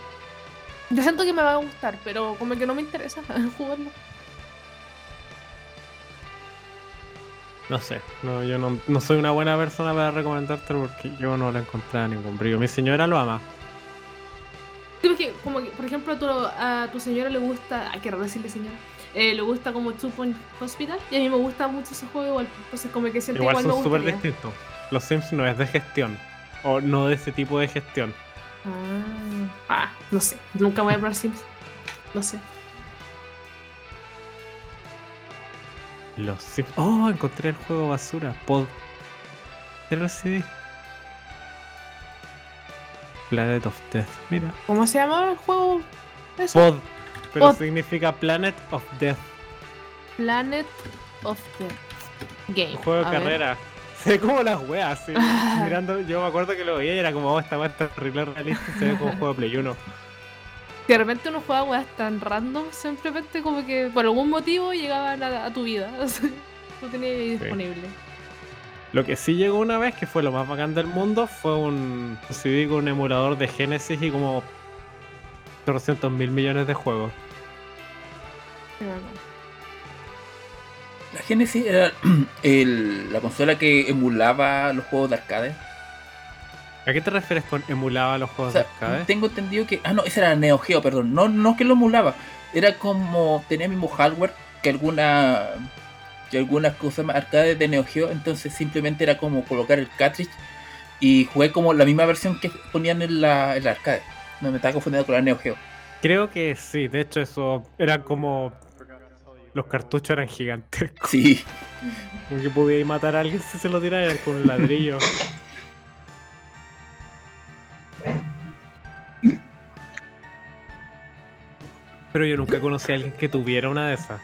Yo siento que me va a gustar, pero como que no me interesa jugarlo. No sé, no, yo no, no soy una buena persona para recomendártelo porque yo no le encontré ningún brillo. Mi señora lo ama. Sí, porque, como que, por ejemplo, a tu, a tu señora le gusta. Hay que decirle señora. eh, le gusta como Point Hospital y a mí me gusta mucho ese juego igual. Entonces, como que siento Igual son súper distintos. Los Sims no es de gestión. O no de ese tipo de gestión. Ah, ah, no sé. Nunca voy a probar Sims. No sé. Los Sims. Oh, encontré el juego basura. Pod. Era el CD. Planet of Death. Mira. ¿Cómo se llama el juego? Eso. Pod. Pero Pod. significa Planet of Death. Planet of the Game. Un juego de A ver. carrera. Se ve como las weas, así. Mirando, yo me acuerdo que lo veía y era como, oh, esta wea está terrible realista. Se ve como un juego de Play 1. De repente uno juega weas tan random, simplemente como que por algún motivo llegaban a, a tu vida. O sea, lo tenías ahí disponible. Lo que sí llegó una vez, que fue lo más bacán del mundo, fue un CD con un emulador de Genesis y como 400 mil millones de juegos. La Genesis era el- la consola que emulaba los juegos de arcade. ¿A qué te refieres con emulaba los O juegos sea, de arcade? tengo entendido que. Ah, no, ese era Neo Geo, perdón. No, no que lo emulaba. Era como. Tenía el mismo hardware que alguna. Que algunas cosas más arcades de Neo Geo. Entonces simplemente era como colocar el cartridge. Y jugué como la misma versión que ponían en la, en la arcade. No me estaba confundiendo con la Neo Geo. Creo que sí, de hecho eso era como... Los cartuchos eran gigantescos. Sí. Como que podíais matar a alguien si se lo tiraran con un ladrillo. Pero yo nunca conocí a alguien que tuviera una de esas.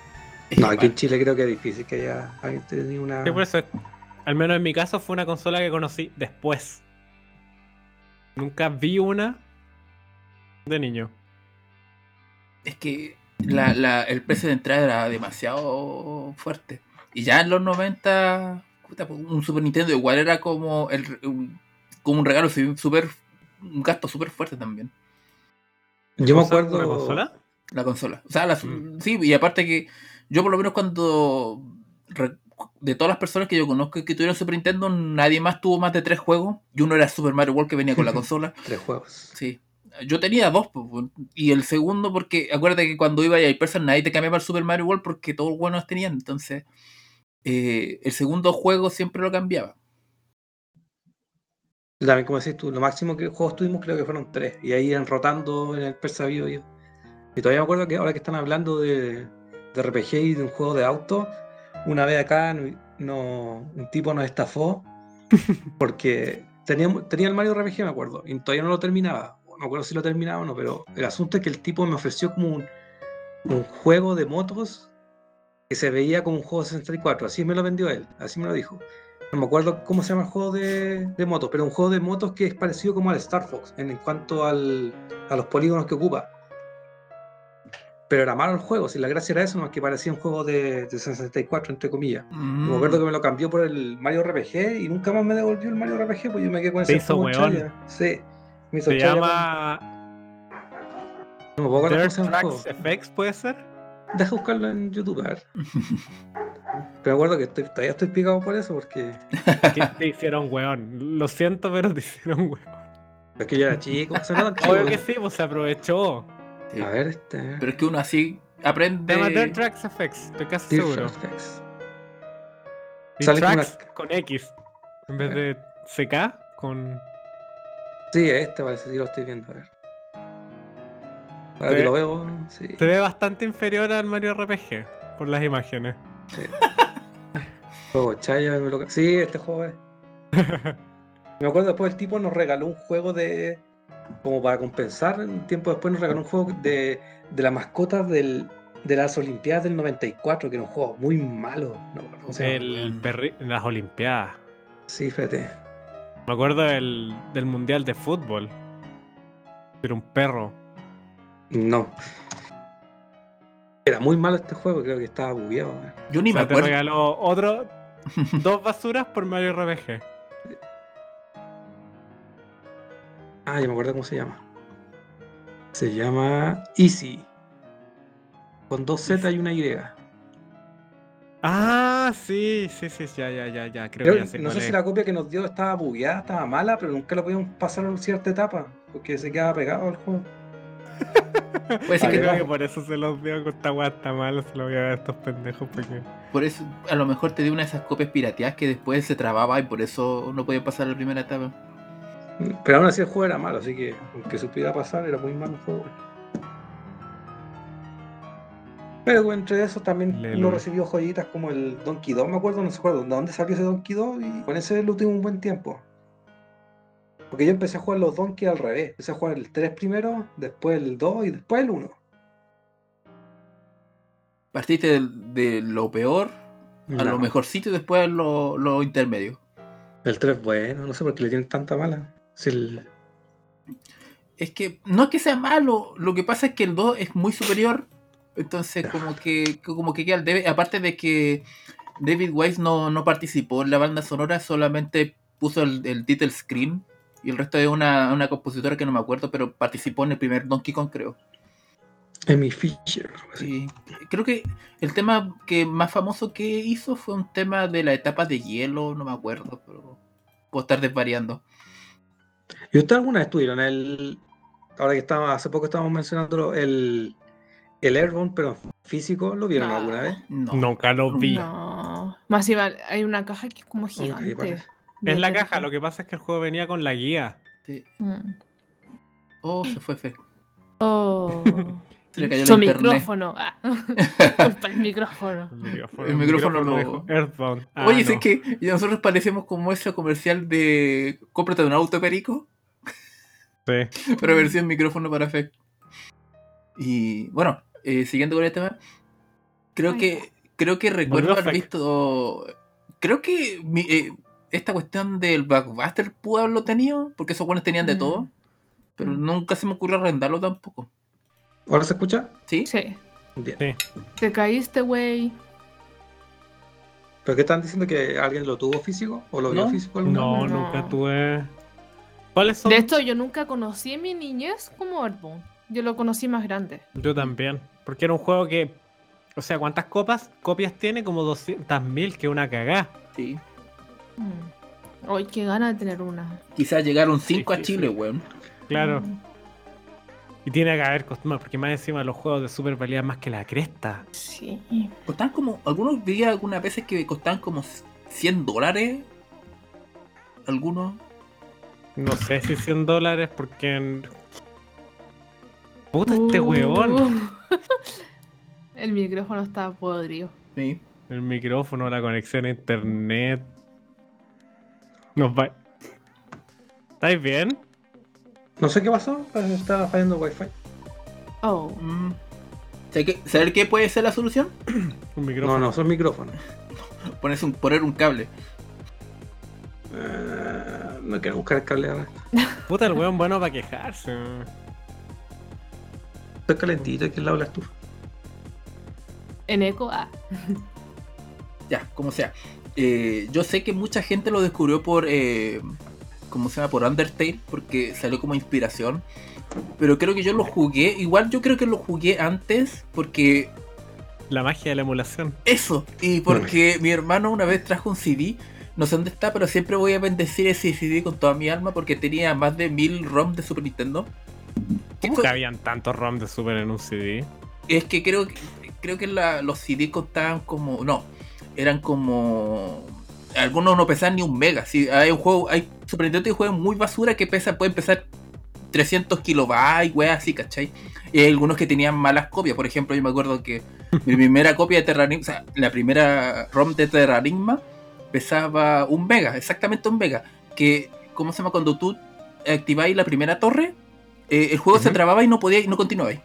No, aquí en Chile creo que es difícil que haya alguien tenido una. Sí, por eso, al menos en mi caso, fue una consola que conocí después. Nunca vi una de niño. Es que la, la- el precio de entrada era demasiado fuerte. Y ya en los 90, puta, pues, un Super Nintendo igual era como, el, un, como un regalo sí, súper un gasto súper fuerte también. Yo me acuerdo. ¿Una consola? La consola. O sea, la- Mm. sí, y aparte que yo por lo menos cuando... De todas las personas que yo conozco que tuvieron Super Nintendo, nadie más tuvo más de tres juegos. Y uno era Super Mario World que venía con la consola. Tres juegos. Sí. Yo tenía dos, y el segundo porque acuérdate que cuando iba a Hyperson nadie te cambiaba el Super Mario World porque todos los buenos tenían, entonces eh, el segundo juego siempre lo cambiaba. También, como decís tú, lo máximo que juegos tuvimos creo que fueron tres. Y ahí iban rotando en el Persa Bio. Y y todavía me acuerdo que ahora que están hablando de, de RPG y de un juego de auto, una vez acá no, un tipo nos estafó porque teníamos, tenía el Mario RPG, me acuerdo, y todavía no lo terminaba. No me acuerdo si lo terminaba o no, pero el asunto es que el tipo me ofreció como un, un juego de motos que se veía como un juego de 64. Así me lo vendió él, así me lo dijo. No me acuerdo cómo se llama el juego de, de motos, pero un juego de motos que es parecido como al Star Fox en, en cuanto al, a los polígonos que ocupa. Pero era malo el juego, si la gracia era eso, no que parecía un juego de, de 64, entre comillas. Mm. Me acuerdo que me lo cambió por el Mario RPG y nunca más me devolvió el Mario RPG, pues yo me quedé con ese juego. Sí, me hizo Se llama con- No puedo Tracks. FX, ¿puede ser? Deja buscarlo en YouTube, a ver. Pero me acuerdo que estoy, todavía estoy picado por eso, porque Que te hicieron weón. Lo siento, pero te hicieron weón. es que yo era chico. se nota chico. Obvio que sí, pues se aprovechó. Sí. A ver, este. Pero es que uno así Se aprende. llama Dirt Tracks FX, estoy casi Dirt seguro. Tracks. Dirt Sale con Tracks una- con X. En vez de CK, con. Sí, este parece, sí lo estoy viendo, a ver. Ahora Sí. que lo veo, sí. Se ve bastante inferior al Mario RPG por las imágenes. Juego Chaya, me lo- Sí, este juego es. Me acuerdo después el tipo nos regaló un juego de. Como para compensar, un tiempo después nos regaló un juego de, de la mascota del, de las Olimpiadas del 94, que era un juego muy malo. No. El perri- en las Olimpiadas. Sí, fíjate. Me acuerdo del, del Mundial de Fútbol. Era un perro. No. Era muy malo este juego, creo que estaba bugueado. eh. Yo ni O sea, me te acuerdo. regaló otro, dos basuras por Mario RPG. Ah, ya me acuerdo cómo se llama. Se llama Easy. Con dos Z y una Y. Ah, sí, sí, sí, ya, ya, ya, ya. Creo Creo- que ya sé no sé si la copia que nos dio estaba bugueada, estaba mala, pero nunca lo podíamos pasar en cierta etapa, porque se quedaba pegado al juego. Ah, que creo que por eso se los dio con esta está malo, se lo voy a dar a estos pendejos porque. por eso a lo mejor te dio una de esas copias pirateadas que después se trababa y por eso no podía pasar la primera etapa. Pero aún así el juego era malo, así que aunque supiera pasar, era muy malo el juego. Pero entre eso también Lelo. uno recibió joyitas como el Donkey 2, me acuerdo, no se acuerdo de dónde salió ese Donkey 2 y con ese lo tuve un buen tiempo. Porque yo empecé a jugar los Donkey al revés. Empecé a jugar el 3 primero, después el 2 y después el 1. Partiste de, lo peor a lo mejorcito y después a lo, lo intermedio. El 3 bueno, no sé por qué le tienen tanta mala. El- Es que no es que sea malo, lo que pasa es que el 2 es muy superior. Entonces como que como que queda debe. Aparte de que David Wise no, no participó en la banda sonora, solamente puso el, el title screen. Y el resto es una, una compositora que no me acuerdo, pero participó en el primer Donkey Kong, creo. Amy Fisher. Sí. Creo que el tema que más famoso que hizo fue un tema de la etapa de hielo, no me acuerdo, pero puedo estar desvariando. ¿Y ustedes alguna vez tuvieron el. Ahora que estaba, hace poco estábamos mencionándolo, el. El Airborne, pero físico, ¿lo vieron No. alguna vez? No. Nunca lo vi. No. Más iba, hay una caja que es como gigante. vale. Es la caja, lo que pasa es que el juego venía con la guía. Sí. Mm. Oh, se fue fe. Oh. Se le cayó Su el micrófono. Ah. El micrófono. El micrófono, El micrófono lo- dijo Earthbound. Ah, Oye, no. es que y nosotros parecemos como ese comercial de cómprate un auto, Perico, Sí. pero versión micrófono para fe. Y bueno, eh, siguiendo con el tema, creo Ay, que creo que recuerdo haber visto. Creo que mi- eh, esta cuestión del Backbuster pudo haberlo tenido, porque esos buenos tenían de Mm. todo, pero Mm. nunca se me ocurrió arrendarlo tampoco. ¿Ahora se escucha? ¿Sí? Sí. Bien. Sí. Te caíste, güey. ¿Pero qué están diciendo que alguien lo tuvo físico? ¿O lo vio No. físico alguna No, vez? No. nunca tuve. ¿Cuáles son? De hecho, yo nunca conocí en mi niñez como Earthbound. Yo lo conocí más grande. Yo también. Porque era un juego que. O sea, ¿cuántas copas? Copias tiene como 200.000, que una cagá. Sí. Mm. Ay, qué gana de tener una. Quizás llegaron 5 a Sí, Chile, sí. weón. Claro. Mm. Y tiene que haber costado porque más encima los juegos de Super valían más que la cresta. Sí. Costaban como. Algunos vi algunas veces que costaban como 100 dólares. Algunos. No sé si 100 dólares porque. en- Puta, este Uh. weón. El micrófono está podrido. Sí. El micrófono, la conexión a internet. Nos va. ¿Estáis bien? No sé qué pasó, pero estaba fallando wifi. Oh. Mm. ¿Sabe qué- ¿Saber qué puede ser la solución? Un micrófono. No, no, son micrófonos. Ponerse un, poner un cable. Eh, no quiero buscar el cable ahora. Puta, el weón bueno para quejarse. Estoy calentito aquí al lado de la estufa. En eco. Ah. Ya, como sea. Eh, yo sé que mucha gente lo descubrió por. Eh, ¿Cómo se llama? Por Undertale. Porque salió como inspiración. Pero creo que yo lo jugué. Igual yo creo que lo jugué antes. Porque. La magia de la emulación. Eso. Y porque mi hermano una vez trajo un CD. No sé dónde está, pero siempre voy a bendecir ese CD con toda mi alma. Porque tenía más de mil ROM de Super Nintendo. ¿Qué ¿Cómo que habían tantos ROM de Super en un CD? Es que creo que creo que la- los CD costaban como. No, eran como. Algunos no pesaban ni un mega. Si hay un juego, hay Super Nintendo que juegan muy basura que pesa, pueden pesar 300 kilobytes, weas así, ¿cachai? Y hay algunos que tenían malas copias. Por ejemplo, yo me acuerdo que mi primera copia de Terranigma, o sea, la primera ROM de Terranigma pesaba un mega, exactamente un mega. Que, ¿cómo se llama? Cuando tú activáis la primera torre, eh, el juego se trababa y no podía y no continuabais.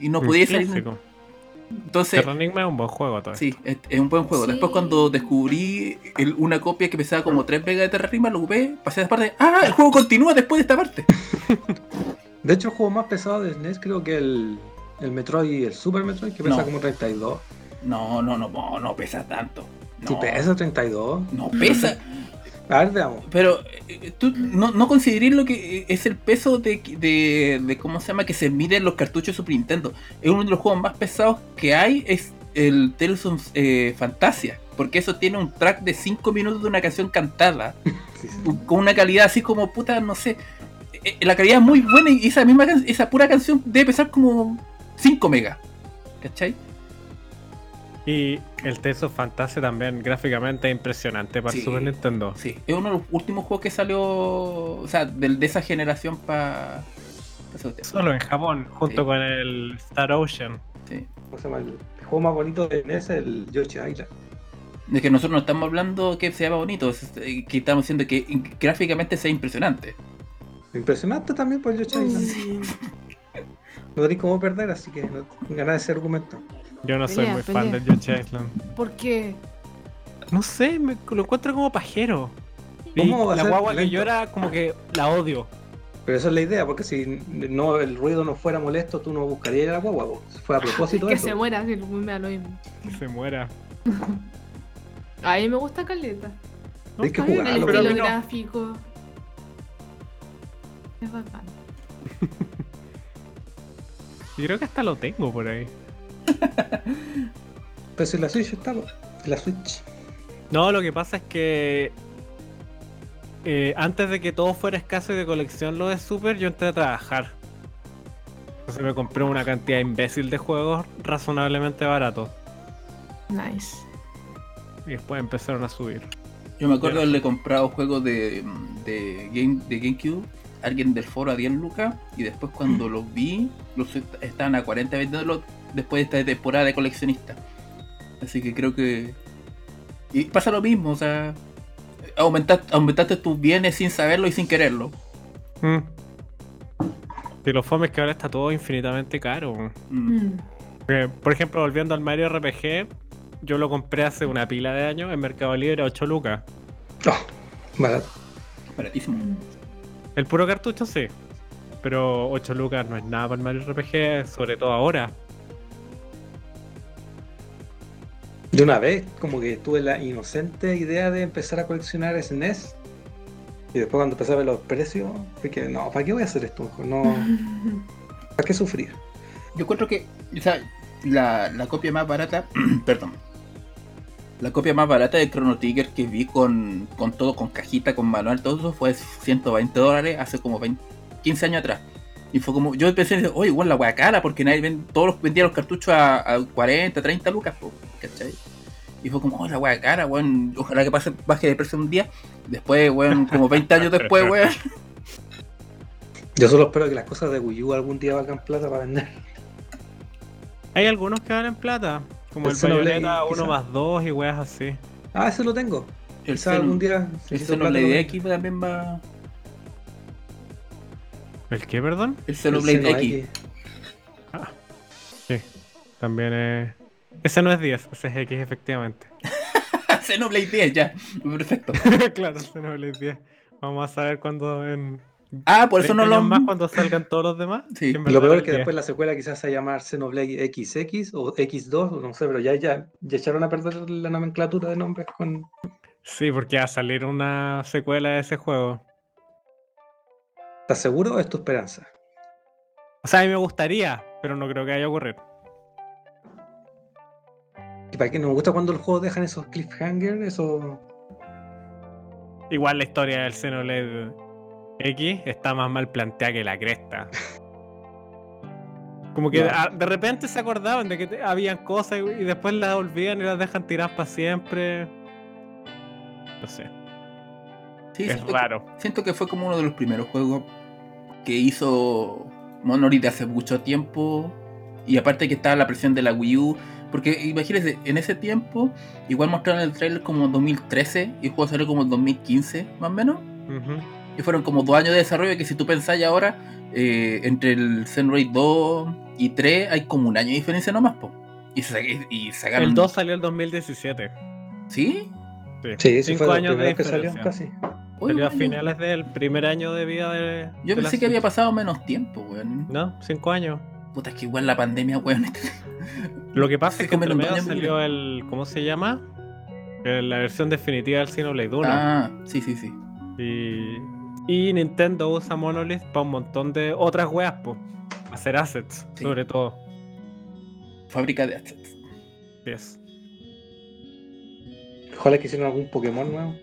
Y no Un podía salir. Entonces, Terranigma es un buen juego todavía. Sí, es, es un buen juego. Sí. Después cuando descubrí el- una copia que pesaba como 3 megas de Terranigma, lo ocupé, pasé a esa parte. ¡Ah! El juego continúa después de esta parte. De hecho, el juego más pesado de SNES creo que el, el Metroid, el Super Metroid, que pesa No. como 32. No, no, no, no, no pesa tanto. No, Si pesa 32. No pesa. A ver, veamos. Pero eh, tú no, no consideréis lo que eh, es el peso de, de, de cómo se llama que se mide en los cartuchos de Super Nintendo. Es uno de los juegos más pesados que hay es el Tales of eh, Fantasia. Porque eso tiene un track de 5 minutos de una canción cantada. Sí, sí. con una calidad así como puta, no sé. La calidad es muy buena y esa misma esa pura canción debe pesar como 5 megas. ¿Cachai? Y el Tales of Fantasy también gráficamente es impresionante para Sí. el Super Nintendo. Sí, es uno de los últimos juegos que salió, o sea, del- de, esa generación para... Solo en Japón, junto Sí. con el Star Ocean. Sí. ¿Cómo se llama? El juego más bonito de NES es el Yoshi Island. De que nosotros no estamos hablando que sea bonito, es- eh, que estamos diciendo que gráficamente sea impresionante. Impresionante también por el Yoshi Island. No tenéis cómo perder, así que no ganar ese argumento. Yo no soy Pelea, muy fan del Yoshi Island. ¿Por qué? No sé, me, lo encuentro como pajero. Y ¿Cómo va a la guagua que llora, como que la odio. Pero esa es la idea, porque si no el ruido no fuera molesto, tú no buscarías la guagua. Fue a propósito que eso. se muera, si me da lo mismo. Que se muera. A mí me gusta Caleta. No, Hay que jugarlo, El estilo no. gráfico. Es bacán. Y creo que hasta lo tengo por ahí. Pero si la Switch está, la Switch. No, lo que pasa es que eh, antes de que todo fuera escaso y de colección lo de Super, yo entré a trabajar. Entonces me compré una cantidad imbécil de juegos razonablemente baratos. Nice. Y después empezaron a subir. Yo me acuerdo de haberle comprado juegos de, de, Game, de GameCube, alguien del foro a 10 lucas, y después cuando los vi, los est- estaban a 40 vendiéndolos después de esta temporada de coleccionista. Así que creo que... Y pasa lo mismo, o sea, aumentaste, aumentaste tus bienes sin saberlo y sin quererlo. Mm. Y lo fome es que ahora está todo infinitamente caro. Mm. Mm. Porque, por ejemplo, volviendo al Mario RPG, yo lo compré hace una pila de años en Mercado Libre a 8 lucas. Oh, barato. Baratísimo. El puro cartucho sí. Pero 8 lucas no es nada para el Mario RPG, sobre todo ahora. De una vez, como que tuve la inocente idea de empezar a coleccionar SNES. Y después cuando empecé a ver los precios, fue que no, ¿para qué voy a hacer esto? No, ¿para qué sufrir? Yo encuentro que, o sea, la, la copia más barata, perdón, la copia más barata de Chrono Trigger que vi con, con todo, con cajita, con manual, todo eso fue 120 dólares hace como 20 15 años atrás. Y fue como, yo pensé, oye, igual la wea cara, porque nadie ven, todos los, vendían los cartuchos a, a 40, 30 lucas, po, ¿cachai? Y fue como, oh, la wea cara, weón, ojalá que pase, baje de precio un día. Después, weón, como 20 años después, weón. Yo solo espero que las cosas de Wii U algún día valgan plata para vender. Hay algunos que valen plata, como El el, Bayonetta 1 quizá. más 2 y weas así. Ah, ese lo tengo. El Quizá algún día el Xenoblade X también va. ¿El qué, perdón? El Xenoblade Xeno X. Sí, también es... Ese no es 10, ese es X efectivamente. Xenoblade 10, ya. Perfecto. claro, es 10. Vamos a saber cuándo en... Ah, por eso no 30 lo. más cuando salgan todos los demás. Sí. Lo peor es que 10. después la secuela quizás se va a llamar Xenoblade XX o X2, o no sé, pero ya, ya, ya echaron a perder la nomenclatura de nombres con... Sí, porque va a salir una secuela de ese juego. ¿Estás seguro o es tu esperanza? O sea, a mí me gustaría, pero no creo que vaya a ocurrir. Y para que nos gusta cuando los juegos dejan esos cliffhangers, esos... Igual la historia del Xenoblade X está más mal planteada que la cresta. Como que de repente se acordaban de que habían cosas y, después las olvidan y las dejan tiradas para siempre. No sé, Sí, es siento que- raro. siento que fue como uno de los primeros juegos que hizo Monolith hace mucho tiempo. Y aparte que estaba la presión de la Wii U. Porque imagínense, en ese tiempo, igual mostraron el trailer como 2013 y el juego salió como en 2015, más o menos. Y fueron como dos años de desarrollo que si tú pensáis ahora, eh, entre el Xenoblade 2 y 3 hay como un año de diferencia nomás, po. Y, sa- y- sacaron... El 2 salió el 2017. ¿Sí? Sí, sí, Cinco fue años de que salió diferencia. casi. Salió a bueno, finales del primer año de vida de. Yo de la pensé que había pasado menos tiempo, weón. No, cinco años. Puta, es que igual la pandemia, weón. Lo que pasa es que años, salió el. ¿Cómo se llama? La versión definitiva del Xenoblade 1. Ah, sí, sí, sí. Y, y Nintendo usa Monolith para un montón de otras weas, pues. Hacer assets, Sí. sobre todo. Fábrica de assets. Yes. Ojalá que hicieran algún Pokémon nuevo.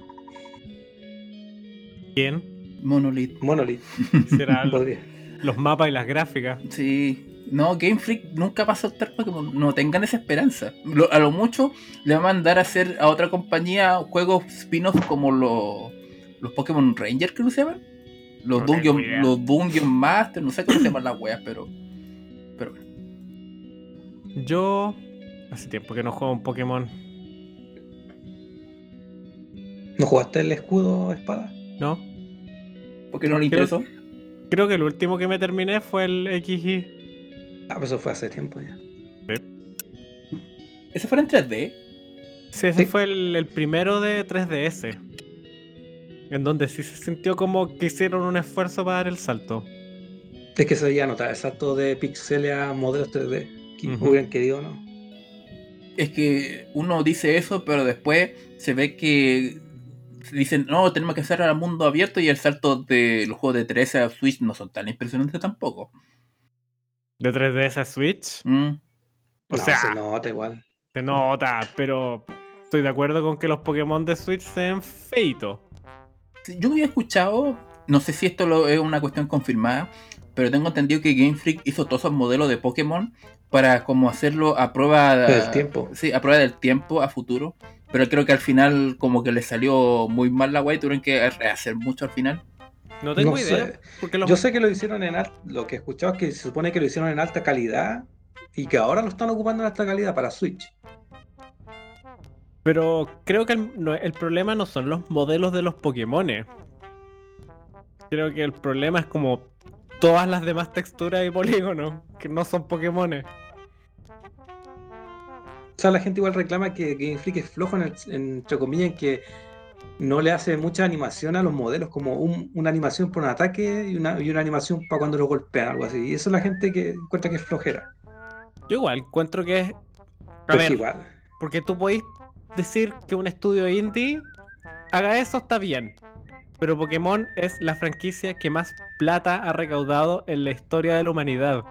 ¿Quién Monolith. Monolith. Podría. los mapas y las gráficas? Sí. No, Game Freak nunca va a soltar Pokémon. No tengan esa esperanza. Lo- a lo mucho le va a mandar a hacer a otra compañía juegos spin-off como los, los Pokémon Ranger, que se llaman. Los, No Dungeon, los Dungeon Master, no sé cómo se llaman las weas, pero. Pero bueno. Yo. Hace tiempo que no juego un Pokémon. ¿No jugaste el escudo espada? ¿No? Porque no le interesó. Creo que el último que me terminé fue el XY. Ah, pero eso fue hace tiempo ya. Ese fue en 3D. Sí, ese Sí. fue el, el primero de 3DS. En donde sí se sintió como que hicieron un esfuerzo para dar el salto. Es que se veía notar el salto de pixeles a modelos 3D. Que Ujú. hubieran querido, ¿no? Es que uno dice eso, pero después se ve que dicen, no, tenemos que hacer al mundo abierto y el salto de los juegos de 13 a Switch no son tan impresionantes tampoco. De 3DS a Switch. Mm. O no, sea, se nota igual. se nota, pero estoy de acuerdo con que los Pokémon de Switch se ven feitos. Yo había escuchado, no sé si esto lo- es una cuestión confirmada, pero tengo entendido que Game Freak hizo todos esos modelos de Pokémon para como hacerlo a prueba Del tiempo. Sí, a prueba del tiempo a futuro. Pero creo que al final como que le salió muy mal la guay, tuvieron que rehacer mucho al final. No tengo No idea. sé. Porque los... Yo sé que lo hicieron en alta. Lo que he escuchado es que se supone que lo hicieron en alta calidad y que ahora lo están ocupando en alta calidad para Switch. Pero creo que el, no- el problema no son los modelos de los Pokémones. Creo que el problema es como todas las demás texturas y polígonos que no son Pokémones. O sea, la gente igual reclama que Game Freak es flojo, en el- en- entre comillas, en que no le hace mucha animación a los modelos, como un- una animación por un ataque y una, y una animación para cuando lo golpean, algo así. Y eso es la gente que encuentra que es flojera. Yo igual encuentro que es. A ver, igual. porque tú podéis decir que un estudio indie haga eso, está bien. Pero Pokémon es la franquicia que más plata ha recaudado en la historia de la humanidad.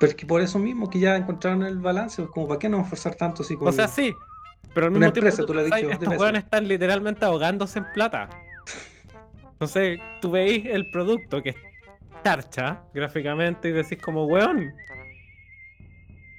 Pero es que por eso mismo que ya encontraron el balance, pues, como para qué no esforzar tanto así con... O sea, sí. Pero al mismo tiempo, empresa, tú lo has sabes, dicho, estos weones están literalmente ahogándose en plata. Entonces, tú veis el producto que es charcha gráficamente y decís como, weón,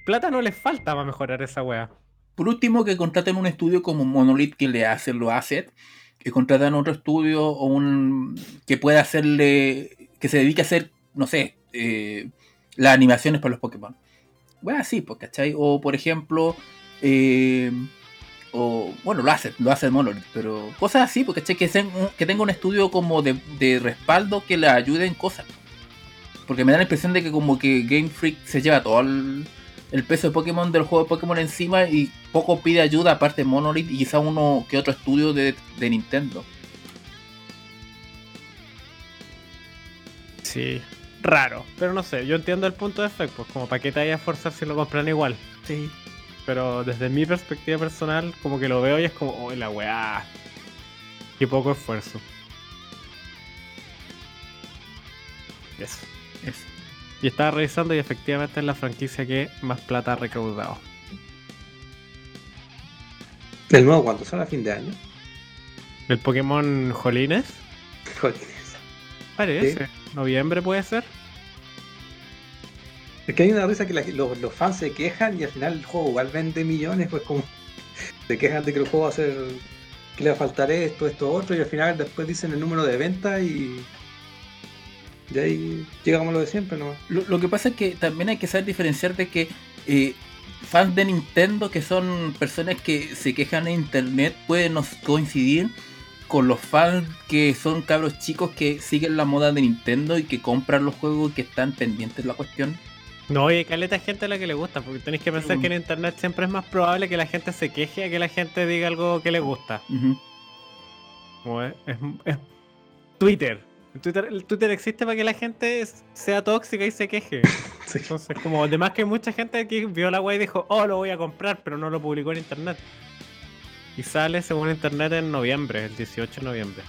plata no les falta para mejorar esa wea. Por último, que contraten un estudio como Monolith que le hace los assets, que contraten otro estudio o un que pueda hacerle, que se dedique a hacer, no sé, eh, las animaciones para los Pokémon. Bueno, así, pues, ¿cachai? O por ejemplo, eh, o bueno, lo hace, lo hace Monolith, pero cosas así, porque ¿cachai? Que, sean que tenga un estudio como de, de respaldo que le ayude en cosas. Porque me da la impresión de que como que Game Freak se lleva todo el, el peso de Pokémon del juego de Pokémon encima y poco pide ayuda aparte de Monolith y quizá uno que otro estudio de, de Nintendo. Sí. Raro. Pero no sé, yo entiendo el punto de efecto, pues como para qué te vayas a forzar si lo compran igual. Sí. Pero desde mi perspectiva personal, como que lo veo y es como, oh, la weá. Qué poco esfuerzo. Eso. Eso. Y estaba revisando y efectivamente es la franquicia que más plata ha recaudado. ¿El nuevo cuándo sale a fin de año? ¿El Pokémon Jolines? Jolines. Parece. ¿Noviembre puede ser? Es que hay una risa que los, fans se quejan y al final el juego igual vende millones, pues como se quejan de que el juego va a ser que le va a faltar esto, esto, otro, y al final después dicen el número de venta y. De ahí llegamos a lo de siempre, ¿no? Lo, lo que pasa es que también hay que saber diferenciar de que eh, fans de Nintendo, que son personas que se quejan en internet, pueden coincidir con los fans que son cabros chicos que siguen la moda de Nintendo y que compran los juegos y que están pendientes de la cuestión. No, y caleta gente a la que le gusta, porque tenéis que pensar que en internet siempre es más probable que la gente se queje a que la gente diga algo que le gusta. Como es, es- es Twitter. El Twitter. El Twitter existe para que la gente sea tóxica y se queje. Sí. Entonces, como además que hay mucha gente que vio la web y dijo, oh, lo voy a comprar, pero no lo publicó en internet. Y sale según internet en noviembre, el 18 de noviembre.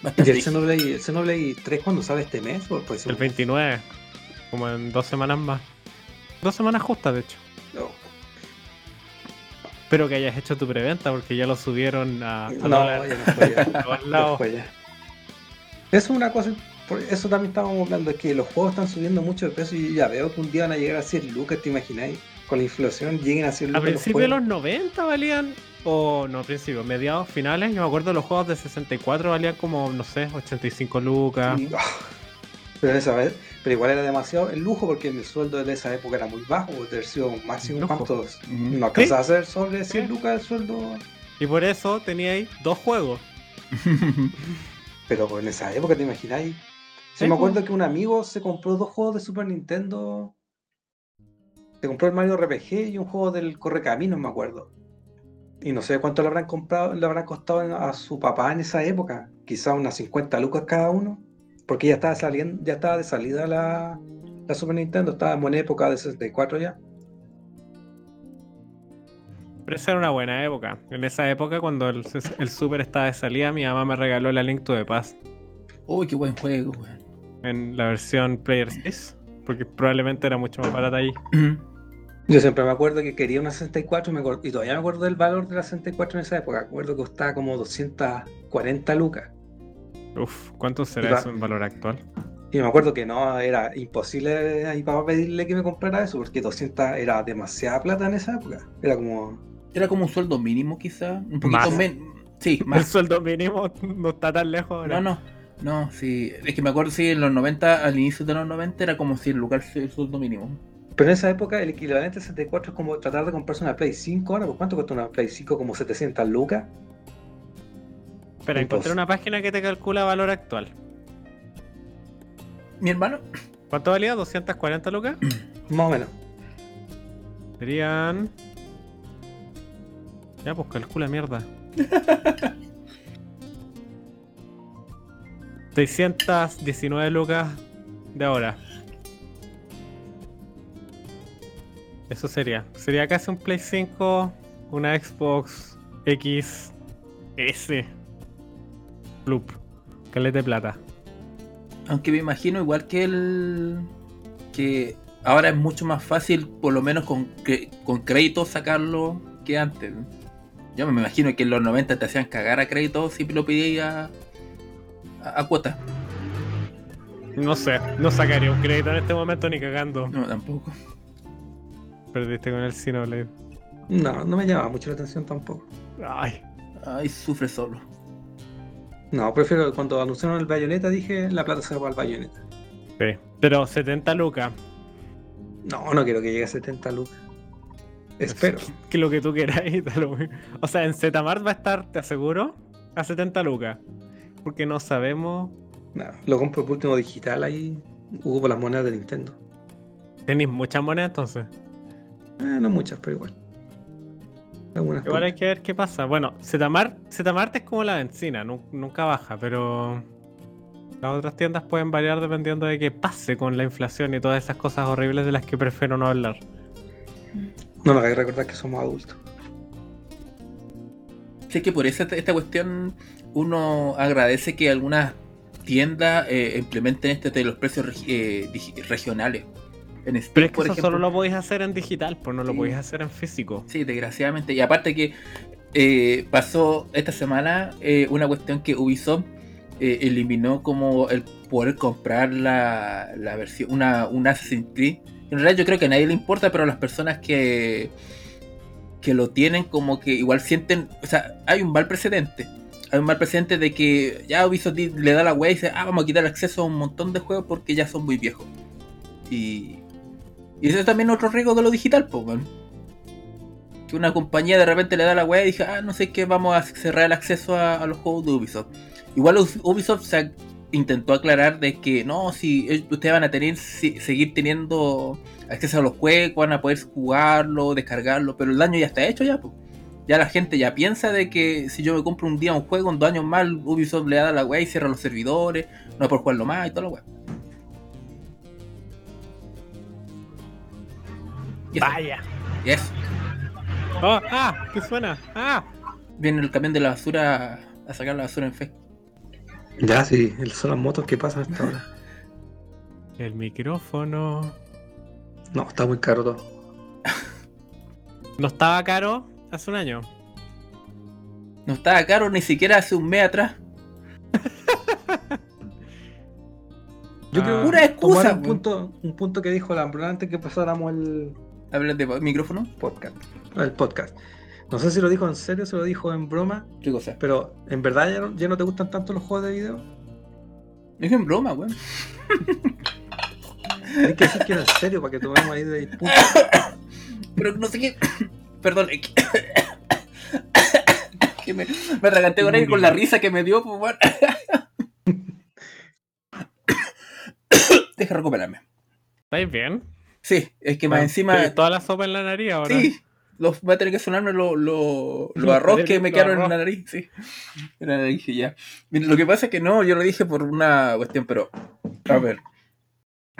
¿Y Bastante. el Xenoblade, el Xenoblade 3 cuándo sale este mes? ¿O pues, El 29, como en dos semanas más. Dos semanas justas, de hecho. No, Espero que hayas hecho tu preventa porque ya lo subieron a, a no, ya no fue ya. a todos lados. fue ya. Eso es una cosa, por eso también estábamos hablando, es que los juegos están subiendo mucho de precio y ya veo que un día van a llegar a 100 lucas, ¿te imagináis? Con la inflación lleguen a 100 A lucas. principios de los juegos. 90 valían, o no, principios, mediados, finales. Yo me acuerdo los juegos de 64 valían como, no sé, 85 lucas. Sí. Pero, esa vez, pero igual era demasiado el lujo porque el sueldo de esa época era muy bajo, de haber sido máximo cuántos. Ujú. No alcanzaba a ser sobre 100 Sí. lucas el sueldo. Y por eso teníais dos juegos. Pero en esa época, ¿te imagináis? Sí, Sí, me acuerdo que un amigo se compró dos juegos de Super Nintendo. Se compró el Mario RPG y un juego del Correcaminos, me acuerdo. Y no sé cuánto le habrán comprado, le habrán costado a su papá en esa época. Quizá unas 50 lucas cada uno. Porque ya estaba saliendo, ya estaba de salida la, la Super Nintendo, estaba en buena época de 64 ya. Pero esa era una buena época. En esa época, cuando el, el Super estaba de salida, mi mamá me regaló la Link to the Past Uy, qué buen juego, weón. en la versión Player 6. Porque probablemente era mucho más barata ahí. Yo siempre me acuerdo que quería una 64 y, me acuerdo- y todavía me acuerdo del valor de la 64 en esa época. Me acuerdo que costaba como 240 lucas. Uf, ¿cuánto será Y va- eso en valor actual? Y me acuerdo que no, era imposible a mi papá pedirle que me comprara eso, porque 200 era demasiada plata en esa época. Era como. Era como un sueldo mínimo, quizá. Un poquito Más. menos. Sí, El más. sueldo mínimo no está tan lejos ahora. No, no. No, sí. Es que me acuerdo, sí, en los 90, al inicio de los 90 era como 100 lucas el sueldo mínimo. Pero en esa época el equivalente a 64 es como tratar de comprarse una Play 5 ahora. ¿Por cuánto cuesta una Play 5? Como 700 lucas. Espera, encontré Entonces- una página que te calcula valor actual. Mi hermano, ¿Cuánto valía? ¿240 lucas? Más o menos. Serían. Ya, pues calcula mierda. 619 lucas de ahora. Eso sería. Sería casi un Play 5, una Xbox X S. Loop. Calete de plata. aunque me imagino igual que el. que ahora es mucho más fácil, por lo menos con, con crédito, sacarlo que antes. Yo me imagino que en los 90 te hacían cagar a crédito si lo pedías a, a, a cuota. No sé, no sacaría un crédito en este momento ni cagando. No, tampoco. Perdiste con el Xenoblade. No, no me llama mucho la atención tampoco. Ay. Ay, sufre solo. No, prefiero cuando anunciaron el Bayonetta dije la plata se va al Bayonetta. Sí. Pero 70 lucas. No, no quiero que llegue a 70 lucas. Espero. Que lo que tú mismo. O sea, en Zmart va a estar, te aseguro, a 70 lucas. Porque no sabemos. No, lo compro por último digital ahí. Hubo las monedas de Nintendo. Tenéis muchas monedas entonces. Eh, no muchas, pero igual. Algunas Igual hay que ver qué pasa. Bueno, Zmart, Zmart es como la benzina, nu- nunca baja, pero. Las otras tiendas pueden variar dependiendo de qué pase con la inflación y todas esas cosas horribles de las que prefiero no hablar. No nos hagáis recordar que somos adultos. Sí, que por eso esta, esta cuestión uno agradece que algunas tiendas eh, implementen este de los precios eh, regionales. En Steam, Pero es que por eso ejemplo, solo lo podéis hacer en digital, pues no lo podéis hacer en físico. Sí, desgraciadamente. Y aparte que eh, pasó esta semana eh, una cuestión que Ubisoft eh, eliminó como el poder comprar la, la versión, una, un Assassin's Creed. En realidad yo creo que a nadie le importa, pero a las personas que que lo tienen como que igual sienten, o sea, hay un mal precedente. Hay un mal precedente de que ya Ubisoft le da la wea y dice, ah, vamos a quitar acceso a un montón de juegos porque ya son muy viejos. Y, y eso es también otro riesgo de lo digital, pues. Que una compañía de repente le da la wea y dice, ah, no sé qué, vamos a cerrar el acceso a, los juegos de Ubisoft. Igual Ubisoft se intentó aclarar de que no, si ustedes van a tener si- seguir teniendo acceso a los juegos, van a poder jugarlo, descargarlo, pero el daño ya está hecho ya, pues. Ya la gente ya piensa de que si yo me compro un día un juego, en dos años más, Ubisoft le da la weá y cierra los servidores, no hay por jugarlo más y toda la weá. Vaya. y eso. Oh, ah, ¿qué suena? Ah. Viene el camión de la basura a sacar la basura en fe. Ya, sí, son las motos que pasan hasta ahora. El micrófono. No, está muy caro todo. No estaba caro hace un año. No estaba caro ni siquiera hace un mes atrás. Yo Ah. creo Pura excusa, tomar un punto, un punto que dijo Lambrón antes que pasáramos el Hablas de micrófono. podcast. El podcast. No sé si lo dijo en serio, se lo dijo en broma, ¿Qué cosa? pero ¿en verdad ya no, ya no te gustan tanto los juegos de video? Es en broma, weón. Hay que decir que era en serio para que tomemos ahí de punto. Pero no sé qué. Perdón, es que. que me, me con él con la risa que me dio, pues weón. Deja recuperarme. ¿Estáis bien? Sí, es que más encima. ¿tienes Toda la sopa en la nariz ahora. Sí, los, va a tener que sonarme los lo, Los arroz que me quedaron en la nariz. Sí, en la nariz y ya. Mira, Lo que pasa es que no, yo lo dije por una cuestión, pero. A ver.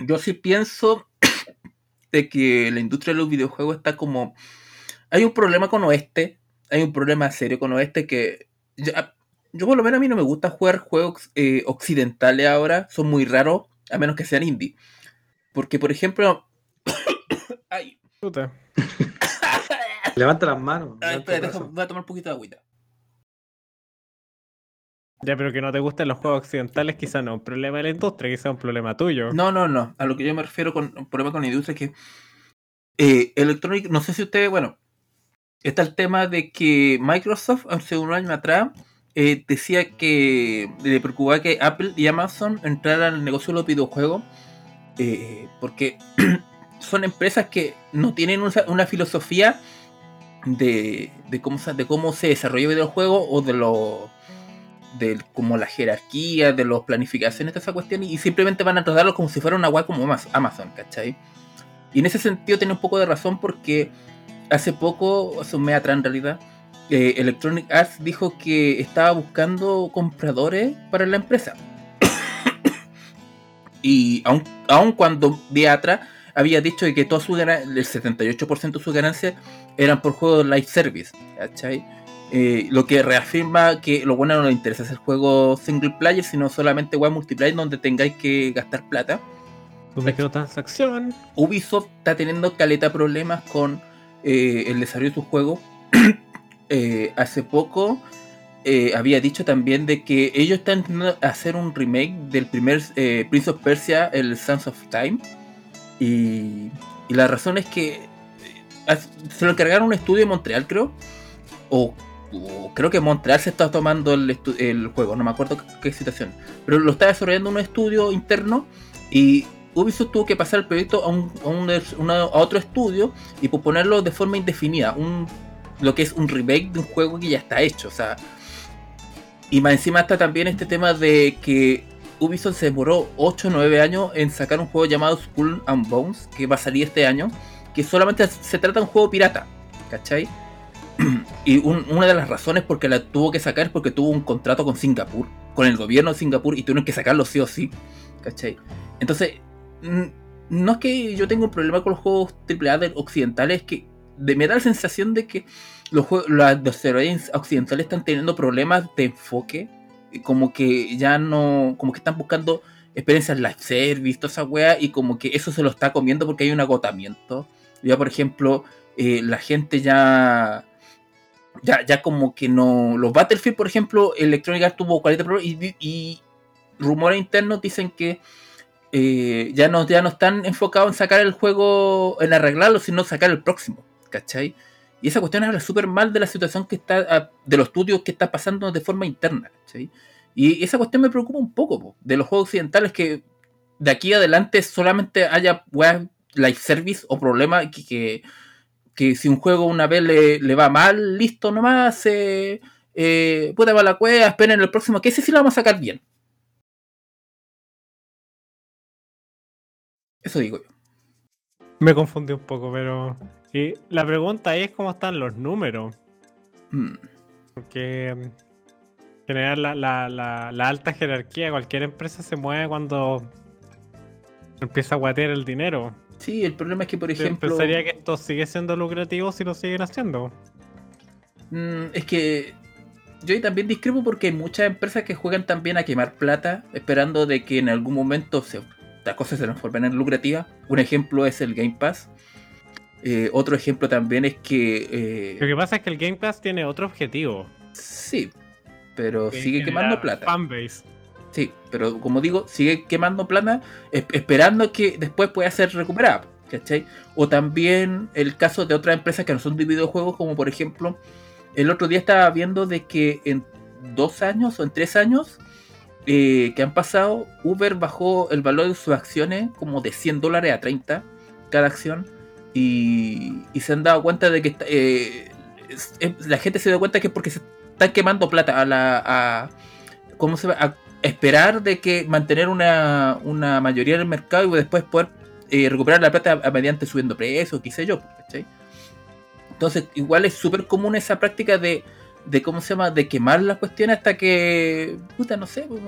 Yo sí pienso de que la industria de los videojuegos está como. Hay un problema con Oeste. Hay un problema serio con Oeste que. ya- yo, por lo menos, a mí no me gusta jugar juegos eh, occidentales ahora. Son muy raros, a menos que sean indie. Porque, por ejemplo. Puta. Levanta las manos. Ay, espera, deja- voy a tomar un poquito de agüita. Ya, pero que no te gusten los juegos occidentales, quizá no es un problema de la industria, quizá es un problema tuyo. No, no, no. A lo que yo me refiero con un problema con la industria es que eh, Electronic, no sé si ustedes, bueno, está el tema de que Microsoft hace un año atrás eh, decía que le preocupaba que Apple y Amazon entraran al negocio de los videojuegos eh, porque son empresas que no tienen una, una filosofía de, de cómo, se- de cómo se desarrolla el videojuego o de lo de como la jerarquía, de las planificaciones de esa cuestión, y simplemente van a tratarlo como si fuera una web como Amaz- Amazon, ¿cachai? Y en ese sentido tiene un poco de razón porque hace poco, hace un mes atrás en realidad, eh, Electronic Arts dijo que estaba buscando compradores para la empresa. y aun, aun cuando día atrás había dicho de que todo su el 78% de sus ganancias eran por juegos live service, ¿cachai? Eh, lo que reafirma que lo bueno no le interesa hacer juegos single player, sino solamente web multiplayer donde tengáis que gastar plata. Tu microtransacción. Ubisoft está teniendo caleta problemas con eh, el desarrollo de sus juegos. Eh, hace poco eh, había dicho también de que ellos están intentando hacer un remake del primer Prince of Persia, el Sands of Time. Y, y la razón es que eh, se lo encargaron un estudio de Montreal, creo. O, creo que Montreal se está tomando el, el juego, no me acuerdo qué, situación. Pero lo está desarrollando un estudio interno y Ubisoft tuvo que pasar el proyecto a, un- a un- otro estudio y posponerlo de forma indefinida. Un, lo que es un remake de un juego que ya está hecho. O sea, y más encima está también este tema de que Ubisoft se demoró 8 o 9 años en sacar un juego llamado Skull and Bones, que va a salir este año, que solamente se trata de un juego pirata, ¿cachai? y un- una de las razones por que la tuvo que sacar es porque tuvo un contrato con Singapur, con el gobierno de Singapur, y tuvieron que sacarlo sí o sí, ¿cachai? Entonces, no es que yo tenga un problema con los juegos AAA de- occidentales, es que de- me da la sensación de que los juegos, los desarrolladores occidentales están teniendo problemas de enfoque, como que ya no, como que están buscando experiencias live service, toda esa wea, y como que eso se lo está comiendo porque hay un agotamiento. Ya, por ejemplo, eh, la gente ya, ya, ya como que no, los Battlefield, por ejemplo, Electronic Arts tuvo 40 problemas y, y rumores internos dicen que eh, ya, no, ya no están enfocados en sacar el juego, en arreglarlo, sino sacar el próximo, ¿cachai? Y esa cuestión habla súper mal de la situación que está, ah, de los estudios que está pasando de forma interna. Y esa cuestión me preocupa un poco, po, de los juegos occidentales que de aquí adelante solamente haya weas live service o problema que, que, que si un juego una vez le, le va mal, listo nomás, eh, eh, puta va la cueva, esperen el próximo, que ese sí lo vamos a sacar bien. Eso digo yo. Me confundí un poco, pero. Y la pregunta ahí es cómo están los números. Mm. Porque en general la, la, la, la alta jerarquía cualquier empresa se mueve cuando empieza a guatear el dinero. Sí, el problema es que, por Yo ejemplo, pensaría que esto sigue siendo lucrativo si lo siguen haciendo. mm, es que yo también discrepo porque hay muchas empresas que juegan también a quemar plata, esperando de que en algún momento se, las cosas se transformen en lucrativas. Un ejemplo es el Game Pass. Eh, otro ejemplo también es que... Lo eh, que pasa es que el Game Pass tiene otro objetivo. sí, pero que sigue quemando plata. Fanbase. Sí, pero como digo, sigue quemando plata es- esperando que después pueda ser recuperada. ¿Cachai? O también el caso de otras empresas que no son de videojuegos, como por ejemplo, el otro día estaba viendo de que en dos años o en tres años eh, que han pasado, Uber bajó el valor de sus acciones como de 100 dólares a 30 cada acción. Y, se han dado cuenta de que eh, la gente se dio cuenta que es porque se están quemando plata a la. A, ¿Cómo se va? A esperar de que mantener una, una mayoría del mercado y después poder eh, recuperar la plata a- mediante subiendo precios, qué sé yo, ¿cachai? Entonces, igual es súper común esa práctica de, de, ¿cómo se llama? De quemar las cuestiones hasta que, puta, no sé, pues,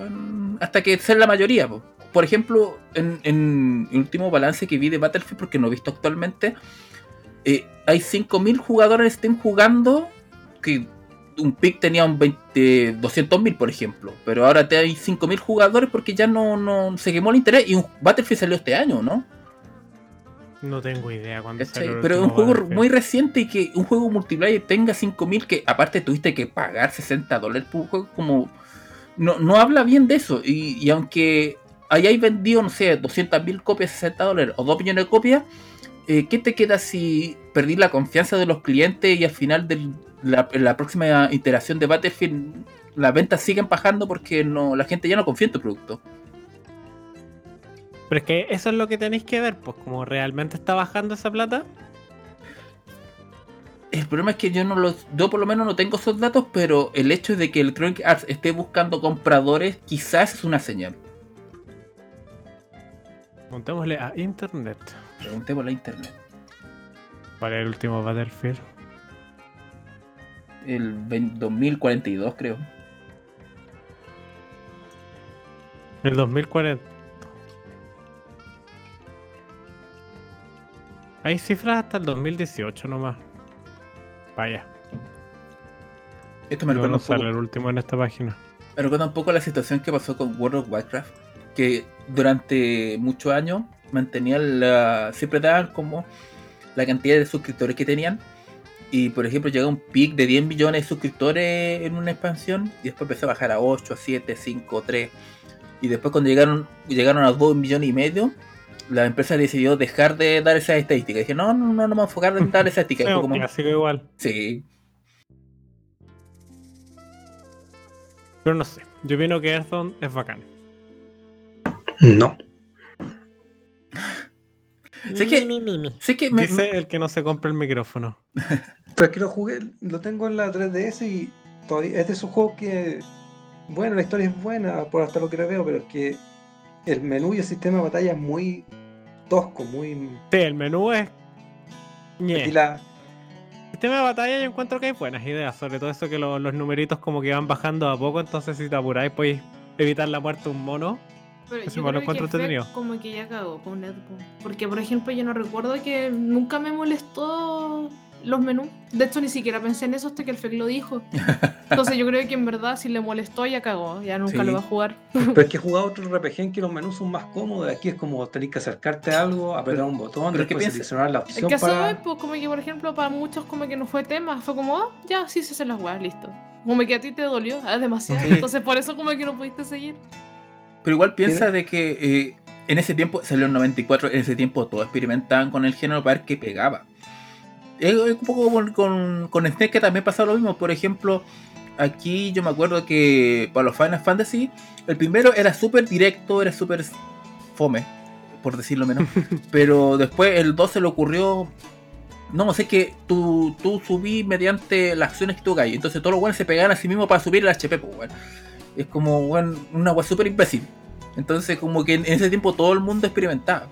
hasta que ser la mayoría. pues. Por ejemplo, en, en el último balance que vi de Battlefield, porque no he visto actualmente, eh, hay 5.000 jugadores en Steam jugando, que un pick tenía un 20, 200.000, por ejemplo, pero ahora te hay 5.000 jugadores porque ya no, no se quemó el interés y un Battlefield salió este año, ¿no? No tengo idea cuándo salió Pero es un juego Battlefield. muy reciente y que un juego multiplayer tenga 5000 que aparte tuviste que pagar 60 dólares por un juego, como. No, no habla bien de eso. Y, y aunque hayáis vendido, no sé, 200.000 copias, 60 dólares o 2 millones de copias, eh, ¿qué te queda si perdí la confianza de los clientes y al final de la, la próxima iteración de Battlefield las ventas siguen bajando porque no la gente ya no confía en tu producto? Pero es que eso es lo que tenéis que ver, pues como realmente está bajando esa plata. El problema es que yo no los, yo por lo menos no tengo esos datos, pero el hecho de que Electronic Arts esté buscando compradores quizás es una señal. Montémosle a internet. Preguntemos a internet. ¿Cuál es el último Battlefield? El 20 2042 creo. El 2040. Hay cifras hasta el 2018 nomás. Vaya. Esto me No, recuerda, no un poco, sale el último en esta página. me recuerda un poco a la situación que pasó con World of Warcraft. Que durante muchos años mantenían la. siempre daban como la cantidad de suscriptores que tenían. Y por ejemplo llegó un pic de 10 millones de suscriptores en una expansión. Y después empezó a bajar a 8, a 7, 5, 3. Y después cuando llegaron, llegaron a 2 millones y medio, la empresa decidió dejar de dar esas estadísticas. Dije, no, no, no, no me a enfocar en dar esas Sí, estadísticas. Un como, clásico igual. sí, Pero no sé. Yo opino que Hearthstone es bacán. No. Sé que- sé que me, Dice el que no se compra el micrófono. Pero es que lo jugué, lo tengo en la 3DS y todavía es de esos juegos que, bueno, la historia es buena por hasta lo que veo, pero es que el menú y el sistema de batalla es muy tosco, muy... Sí, el menú es. la, El sistema de batalla yo encuentro que hay buenas ideas, sobre todo eso que lo- los numeritos como que van bajando a poco, entonces si te apuráis podéis evitar la muerte de un mono. Pero Ese yo me lo creo que encuentro entretenido. como que ya cagó con Netbook. Porque, por ejemplo, yo no recuerdo que nunca me molestó los menús. De hecho, ni siquiera pensé en eso hasta que el FEC lo dijo. Entonces, yo creo que en verdad, si le molestó, ya cagó. Ya nunca Sí. lo va a jugar. pero es que he jugado otro RPG en que los menús son más cómodos, aquí es como tener que acercarte a algo, apretar un botón, pero ¿qué después seleccionar la Es opción que eso para... es, pues, como que, por ejemplo, para muchos, como que no fue tema. Fue como, ah, ya, sí se hacen las weas, listo. Como que a ti te dolió, ah, demasiado. Sí. Entonces, por eso, como que no pudiste seguir. Pero igual piensa de que eh, en ese tiempo, salió en 94, en ese tiempo todos experimentaban con el género para ver qué pegaba. Es, un poco como con, con SNES que también pasa lo mismo. Por ejemplo, aquí yo me acuerdo que para los Final Fantasy, el primero era súper directo, era súper fome, por decirlo menos. pero después el 2 se le ocurrió. No, sé que tú, tú subí mediante las acciones que tú hagas. Entonces todos los buenos se pegaban a sí mismos para subir el HP, pues. Es como weón, una weá súper imbécil. Entonces, como que en ese tiempo todo el mundo experimentaba.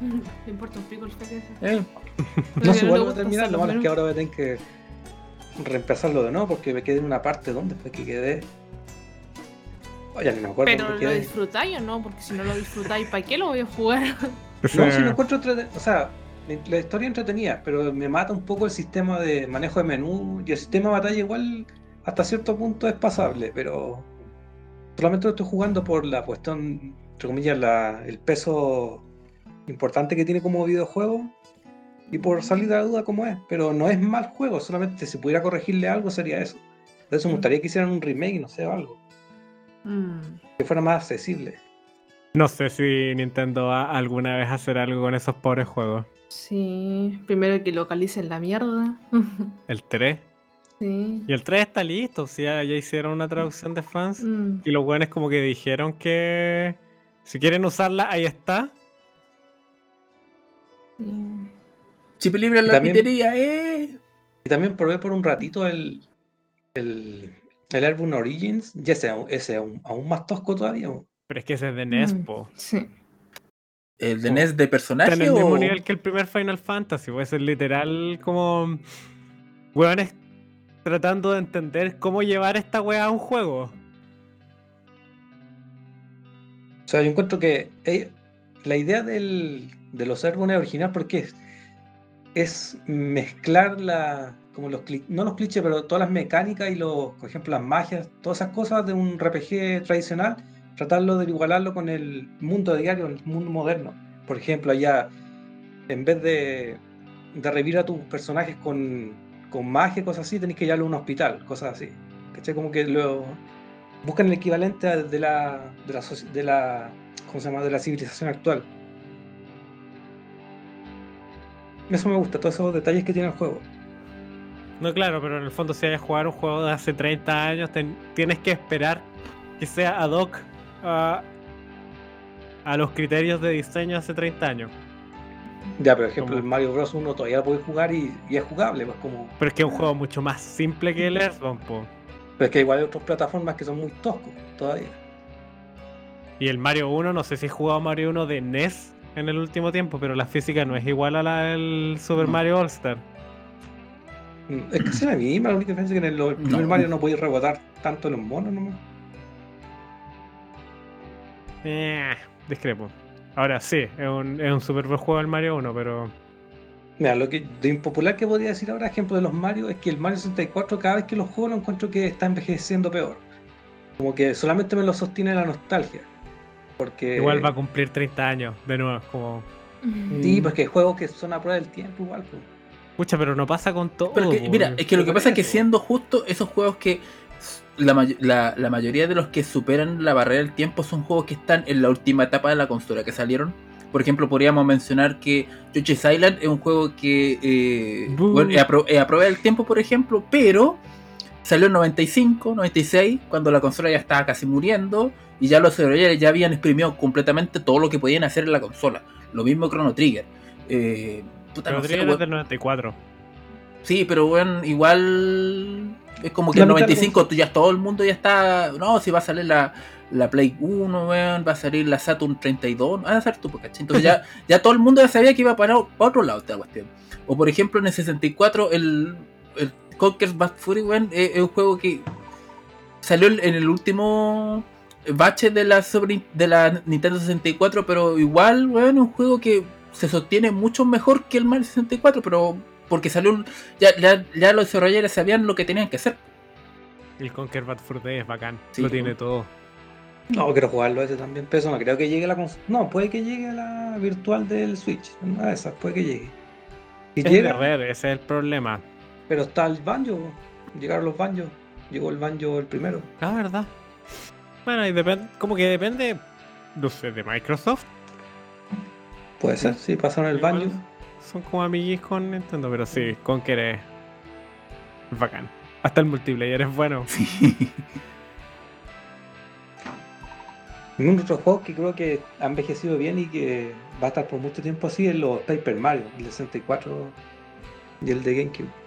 Me importa un pico el FPS. Eh, No sé, le igual voy a gusta terminar. Lo malo es que ahora voy a tener que reemplazarlo de nuevo porque me quedé en una parte donde fue que quedé. Oye, ni me acuerdo Pero lo quedé. disfrutáis o no, porque si no lo disfrutáis, ¿para qué lo voy a jugar? No, si lo encuentro entrete- O sea, la- la historia entretenida, pero me mata un poco el sistema de manejo de menú y el sistema de batalla igual hasta cierto punto es pasable, pero solamente lo estoy jugando por la cuestión, entre comillas, la- el peso importante que tiene como videojuego y por salir de la duda como es, pero no es mal juego, solamente si pudiera corregirle algo sería eso. Eso me gustaría que hicieran un remake, no sé, o algo, Mm. que fuera más accesible. No sé si Nintendo va alguna vez a hacer algo con esos pobres juegos. Sí, primero que localicen la mierda. El 3. sí. Y el 3 está listo, o sea, ya hicieron una traducción de fans. Mm. Y los buenos como que dijeron que si quieren usarla, ahí está. Chip libre en la También- pitería, eh. Y también probé por un ratito el, el, el álbum Origins, y ese, aún- ese aún, aún más tosco todavía. Pero es que ese es de NES, Mm, po. Sí. ¿El de NES de personaje Está en el mismo o- nivel que el primer Final Fantasy, puede ser literal como. Weones tratando de entender cómo llevar esta wea a un juego. O sea, yo encuentro que eh, la idea del, de los álbumes original, porque es, mezclar la, como los no los clichés, pero todas las mecánicas y los, por ejemplo, las magias, todas esas cosas de un RPG tradicional, tratarlo de igualarlo con el mundo diario, el mundo moderno. Por ejemplo, allá, en vez de, de revivir a tus personajes con, con magia, cosas así, tenés que llevarlo a un hospital, cosas así. ¿Cachai? Como que lo buscan el equivalente de la, de la, de la, ¿cómo se llama? De la civilización actual. Eso me gusta, todos esos detalles que tiene el juego. No, claro, pero en el fondo si hay a jugar un juego de hace 30 años, tienes que esperar que sea ad hoc a, a los criterios de diseño hace 30 años. Ya, por ejemplo, el Mario Bros. 1 todavía lo puedes jugar y, y es jugable, pues como. Pero es que es un juego mucho más simple que el Earthbound, po. Pero es que igual hay otras plataformas que son muy toscos todavía. Y el Mario 1, no sé si he jugado Mario 1 de NES en el último tiempo, pero la física no es igual a la del Super No. Mario All Star. Mm, Es que es la misma, la única diferencia es que en el, el primer No. Mario no podías rebotar tanto los monos nomás. Eh, discrepo. Ahora sí, es un, es un super buen juego el Mario 1, pero Mira, lo que de impopular que podría decir ahora, ejemplo de los Mario, es que el Mario 64 cada vez que lo juego lo encuentro que está envejeciendo peor. Como que solamente me lo sostiene la nostalgia. Porque. igual va a cumplir 30 años de nuevo. Como, Sí, porque hay juegos que son a prueba del tiempo igual. pues. pucha, pero no pasa con todo. Pero que, po. mira, es que lo que pasa es que siendo justo, esos juegos que la, may- la, la mayoría de los que superan la barrera del tiempo son juegos que están en la última etapa de la consola que salieron. Por ejemplo, podríamos mencionar que Yoshi's Island es un juego que eh, bueno, es a, pro- es a prueba del tiempo, por ejemplo, pero salió en 95, 96, cuando la consola ya estaba casi muriendo y ya los desarrolladores ya habían exprimido completamente todo lo que podían hacer en la consola. Lo mismo Chrono Trigger. Eh, puta, Pero no sé, Trigger es weón. del 94. Sí, pero bueno, igual es como que en mitad de 95 tú ya todo el mundo ya está, no, si va a salir la, la Play 1, weón, va a salir la Saturn 32, ah, a ser tú, ¿cachai? Entonces ya, ya todo el mundo ya sabía que iba para, para otro lado esta cuestión. O por ejemplo en el 64 el, el Conker's Bad Fury, weón, es, es un juego que salió en el último bache de la, sobre, de la Nintendo 64, pero igual, weón, es un juego que se sostiene mucho mejor que el Mario 64, pero porque salió un- ya, ya, ya los desarrolladores sabían lo que tenían que hacer. El Conquer Bad Fur Day es bacán. Sí, lo tiene todo. No, quiero jugarlo ese también. Pero eso no creo que llegue a la No, puede que llegue a la virtual del Switch. Una de esas, puede que llegue. Si Es de llega, red, ese es el problema. Pero está el banjo. Llegaron los banjos. Llegó el banjo el primero. La verdad. Bueno, y depende, como que depende, no sé, de Microsoft. Puede ser, sí, pasaron el banjo. son como amiguis con Nintendo, pero sí, Conker es es bacán. Hasta el multiplayer es bueno. Sí. Un otro juego que creo que ha envejecido bien y que va a estar por mucho tiempo así es los Paper Mario, el de 64 y el de GameCube.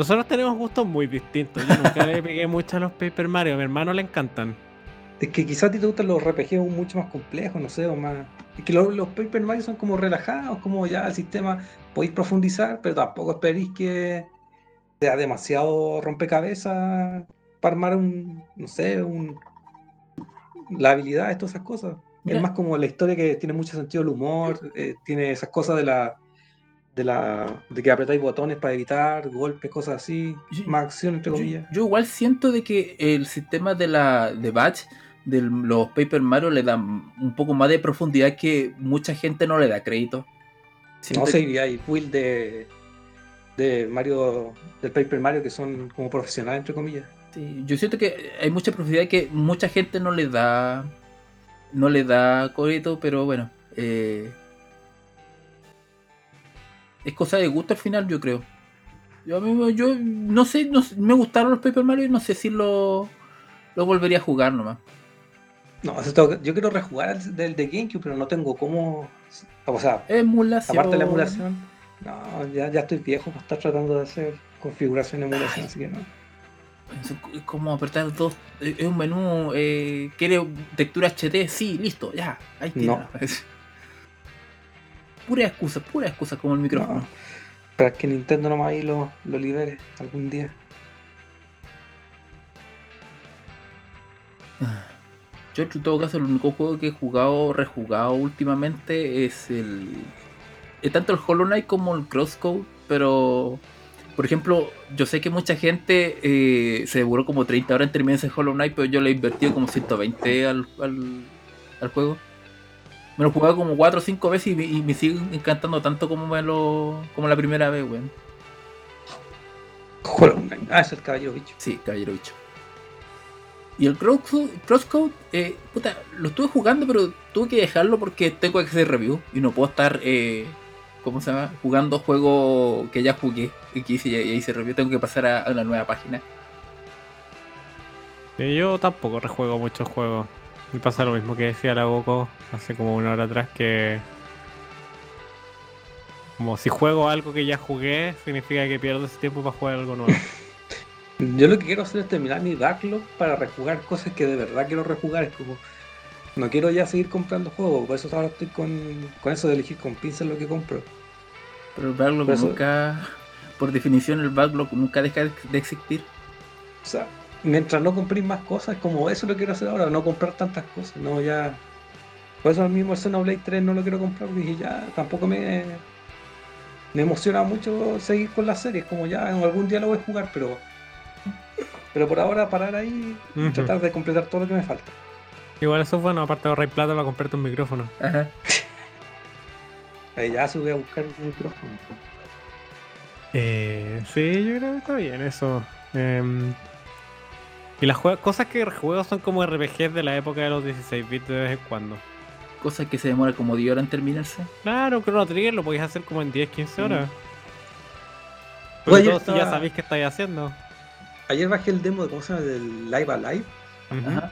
Nosotros tenemos gustos muy distintos. Yo nunca le pegué mucho a los Paper Mario. A mi hermano le encantan. Es que quizás a ti te gustan los RPG mucho más complejos, no sé, o más. Es que los, los Paper Mario son como relajados, como ya el sistema podéis profundizar, pero tampoco esperéis que sea demasiado rompecabezas para armar un, no sé, un la habilidad, todas esas cosas. Mira. Es más como la historia que tiene mucho sentido el humor, eh, tiene esas cosas de la de la de que apretáis botones para evitar golpes, cosas así, Sí. más acción entre comillas. yo igual siento de que el sistema de la de batch de los Paper Mario le da un poco más de profundidad que mucha gente no le da crédito. Siento No que- sé, y hay build de, de Mario, del Paper Mario que son como profesionales entre comillas. Sí, yo siento que hay mucha profundidad que mucha gente no le da no le da crédito, pero bueno, eh, es cosa de gusto al final, yo creo. Yo, a mí- yo no sé, no sé, me gustaron los Paper Mario y no sé si lo, lo volvería a jugar nomás. No, yo quiero rejugar el del de GameCube, pero no tengo cómo. O sea, Emulación. aparte de la emulación, no, ya, ya estoy viejo para estar tratando de hacer configuración de emulación, Ay. así que no. Es como apretar dos. eh, Es un menú. Eh, ¿Quiere textura HD? Sí, listo, ya. Ahí tiene. No. Pura excusa, pura excusa como el micrófono. No. Para que Nintendo nomás ahí lo, lo libere algún día. Yo, en todo caso, el único juego que he jugado, rejugado últimamente es el. Es tanto el Hollow Knight como el Crosscode, pero. Por ejemplo, yo sé que mucha gente eh, se demoró como 30 horas en terminar ese Hollow Knight, pero yo le he invertido como 120 al, al, al juego. Me lo he jugado como 4 o 5 veces y me, y me sigue encantando tanto como me lo como la primera vez, weón. Ah, es el caballero bicho. Sí, caballero bicho. Y el Crosscode, Crosscode eh, puta, lo estuve jugando, pero tuve que dejarlo porque tengo que hacer review y no puedo estar, eh, ¿cómo se llama? Jugando juegos que ya jugué y que hice, ya ya hice review. Tengo que pasar a, a una nueva página. Yo tampoco rejuego muchos juegos. Me pasa lo mismo que decía la Goku hace como una hora atrás que. Como si juego algo que ya jugué, significa que pierdo ese tiempo para jugar algo nuevo. Yo lo que quiero hacer es terminar mi backlog para rejugar cosas que de verdad quiero rejugar. Es como. No quiero ya seguir comprando juegos, por eso ahora estoy con, con eso de elegir con pinzas lo que compro. Pero el backlog Por eso- nunca, por definición, el backlog nunca deja de de existir. O sea, mientras no compréis más cosas, como eso lo quiero hacer ahora, no comprar tantas cosas, no ya. Por eso mismo el Xenoblade 3 no lo quiero comprar, porque dije ya tampoco me. Me emociona mucho seguir con las series, como ya en algún día lo voy a jugar, pero. Pero por ahora parar ahí y tratar de completar todo lo que me falta. Igual eso es bueno, aparte de ahorrar plata para comprarte un micrófono. Ajá. Ahí ya se voy a buscar un micrófono. Eh, sí, yo creo que está bien eso. Em, y las cosas que juego son como RPGs de la época de los 16 bits de vez en cuando. Cosas que se demora como 10 horas en terminarse. Claro, Chrono Trigger lo podéis hacer como en 10, 15 horas. Mm. Sobre Oye, todo si ya estaba- sabéis qué estáis haciendo. Ayer bajé el demo de cómo se llama del Live Alive. Ajá.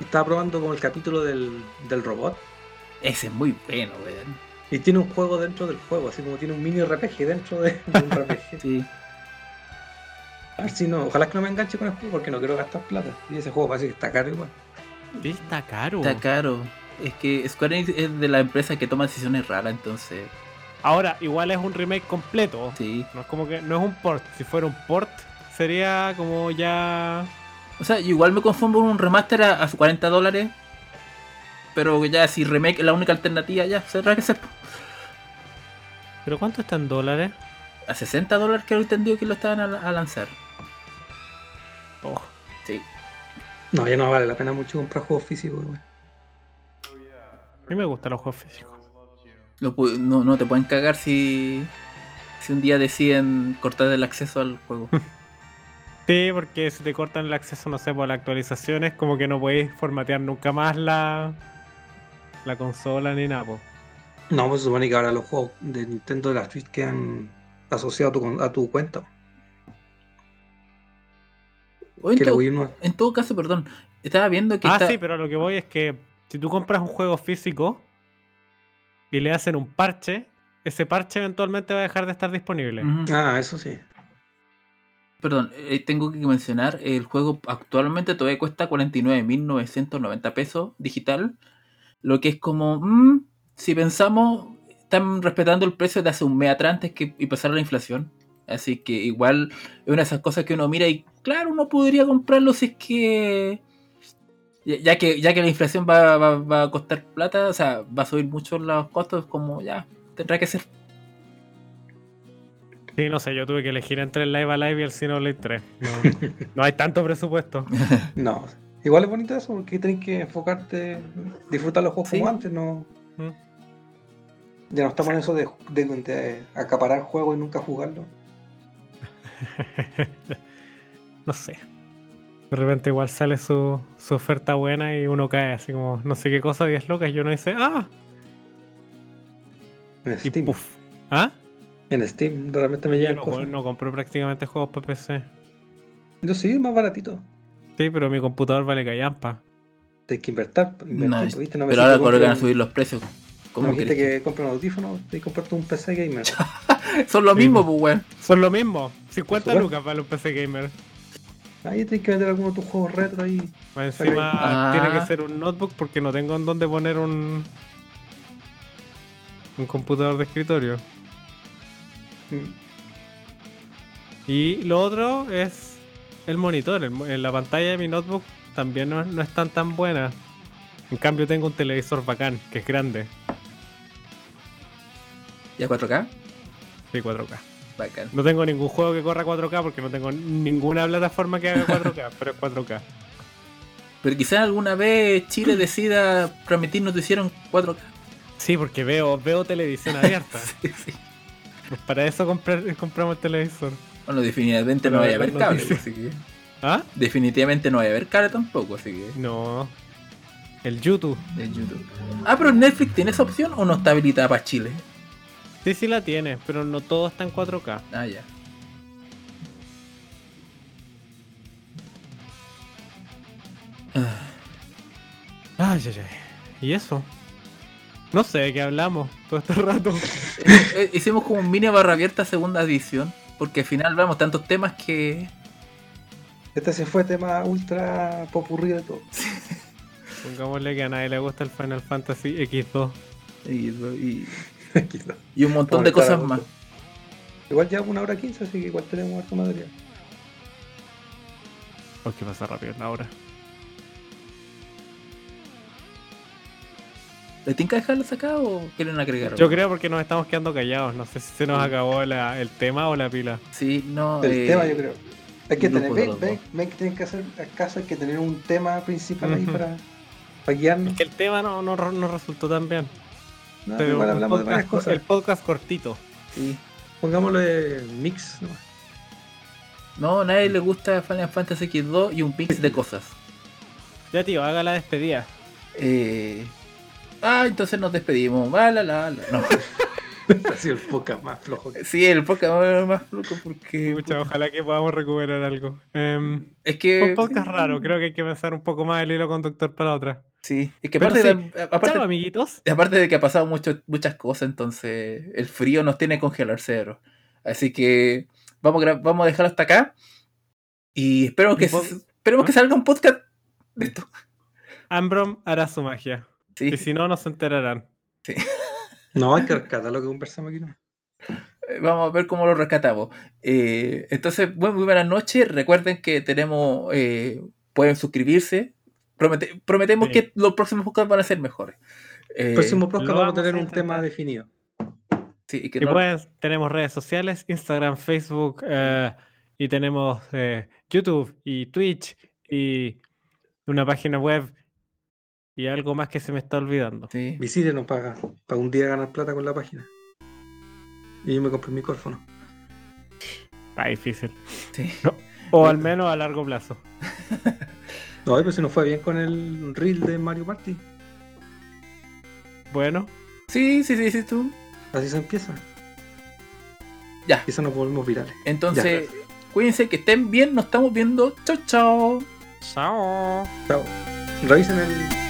y estaba probando como el capítulo del, del robot. Ese es muy bueno, weón. Y tiene un juego dentro del juego, así como tiene un mini RPG dentro de, de un RPG. Sí. A ver si no, ojalá que no me enganche con el juego porque no quiero gastar plata. Y ese juego parece que está caro igual. Está caro. Está caro. Es que Square Enix es de la empresa que toma decisiones raras, entonces. Ahora, igual es un remake completo. Sí. No es como que no es un port. Si fuera un port, sería como ya. O sea, igual me conformo con un remaster a, a 40 dólares. Pero ya si remake es la única alternativa, ya, se que ser. ¿Pero cuánto está en dólares? A 60 dólares que he entendido que lo estaban a, a lanzar. Oh, Sí. No, ya no vale la pena mucho comprar juegos físicos, güey. a mí me gustan los juegos físicos. No, no te pueden cagar si. Si un día deciden cortar el acceso al juego. Sí, porque si te cortan el acceso, no sé, por las actualizaciones, como que no podéis formatear nunca más la, la consola ni nada. po. No, pues se supone que ahora los juegos de Nintendo de la Switch quedan asociados a tu, con- a tu cuenta. O en, todo, en caso, perdón, estaba viendo que Ah, está... sí, pero a lo que voy es que si tú compras un juego físico y le hacen un parche, ese parche eventualmente va a dejar de estar disponible. Ah, eso sí. Perdón, eh, tengo que mencionar, el juego actualmente todavía cuesta 49.990 pesos digital, lo que es como, mm, si pensamos, están respetando el precio de hace un mes atrás antes que y pasar la inflación. Así que igual es una de esas cosas que uno mira y claro, uno podría comprarlo si es que... Ya ya que, ya que la inflación va, va- va a costar plata, o sea, va a subir mucho los costos, como ya, tendrá que ser. Sí, no sé, yo tuve que elegir entre el Live Alive y el Xenoblade 3. No, no hay tanto presupuesto. No. Igual es bonito eso porque tienes que enfocarte, disfrutar los juegos Sí. como antes, no. Mm. Ya no estamos en eso de, de- de acaparar juegos y nunca jugarlo. no sé. De repente igual sale su, su oferta buena y uno cae así como, no sé qué cosa, 10 locas, y uno dice, ¡ah! En Y Steam. puff. ¿Ah? En Steam, de repente me llegan no, cosas. no compro prácticamente juegos para PC. Yo sí, más baratito. Sí, pero mi computador vale callampa. Tienes que invertir. invertir No, ¿viste? No me pero ahora que van a subir los precios. No ¿Cómo me dijiste crees que compre un audífono, que comprarte un PC gamer. Son lo Sí, mismo, pues, weón. Son lo mismo. 50 supuesto. lucas para los PC gamer. Ahí tienes que meter alguno de tus juegos retro ahí. Más encima Ah. tiene que ser un notebook porque no tengo en dónde poner un. un computador de escritorio. Mm. Y lo otro es el monitor. el en la pantalla de mi notebook también no, no es tan tan buena. En cambio tengo un televisor bacán, que es grande. ¿Ya 4K? Sí, 4K. Bacán. No tengo ningún juego que corra 4K porque no tengo ninguna plataforma que haga 4K, pero es 4K. Pero quizás alguna vez Chile decida permitirnos te hicieron 4K. Sí, porque veo, veo televisión abierta. Sí, sí. Pues para eso comprar- compramos el televisor. Bueno, definitivamente no vaya a haber cable, noticias. así que. ¿Ah? Definitivamente no vaya a haber cable tampoco, así que. No. El YouTube. En YouTube. Ah, pero Netflix tiene esa opción o no está habilitada para Chile? Sí, sí la tiene, pero no todo está en 4K. Ah, ya. Ah, Ay, ay, ay. ¿Y eso? No sé de qué hablamos todo este rato. eh, eh, hicimos como un mini barra abierta segunda edición, porque al final hablamos tantos temas que. Este se fue tema ultra popurrí de todo. Pongámosle que a nadie le gusta el Final Fantasy X2. Y, y- Quizá. Y un montón de cosas más. Igual ya una hora quince, así que igual tenemos harto material. Oh, que pasa rápido la hora. ¿Le tienen que dejarlos acá o quieren agregar algo? Yo creo porque nos estamos quedando callados. No sé si se nos acabó la- el tema o la pila. Sí, no. El eh, tema, yo creo. Hay que tener, ven, ven, que tienen que hacer caso, hay que tener un tema principal ahí para guiarnos. Es que el tema no, no, no resultó tan bien. No, Pero igual el hablamos de varias podcast, cosas. el podcast cortito. sí. Pongámosle mix nomás. No, a nadie le gusta Final Fantasy X2 y un mix de cosas. Ya, tío, haga la despedida. Eh... Ah, entonces nos despedimos. Ah, la, la, la. No. Ha sido el podcast más flojo. Sí, el podcast es más loco porque. Pucha, ojalá que podamos recuperar algo. Em, Es que. un podcast raro, creo que hay que pensar un poco más el hilo conductor para otra. Sí, es que aparte, sí. de, aparte, Chao, amiguitos. aparte de que ha pasado mucho, muchas cosas, entonces el frío nos tiene que congelar cero. Así que vamos a, vamos a dejarlo hasta acá. Y espero que, esperemos que ¿Ah? salga un podcast de esto. Ambrom hará su magia. Sí, Y si no, no se enterarán. No, hay que rescatar lo que conversamos aquí. ¿no? eh, vamos a ver cómo lo rescatamos. Eh, entonces, muy, muy buenas noches. Recuerden que tenemos, eh, pueden suscribirse. Promete- prometemos Sí. que los próximos podcasts van a ser mejores. Eh, El próximo podcast vamos a tener a un tema definido. sí, y que Y no- pues tenemos redes sociales, Instagram, Facebook, eh, y tenemos eh, YouTube y Twitch y una página web y algo más que se me está olvidando. sí. Visítenos para, para un día ganar plata con la página. Y yo me compré un micrófono. Está difícil. sí. O al menos a largo plazo. No, pero si nos fue bien con el reel de Mario Party. Bueno, Sí, sí, sí, sí, tú. Así se empieza. Ya. Quizá nos volvemos virales. Entonces, cuídense que estén bien, nos estamos viendo. Chao, chao. Chao. Chao. Revisen el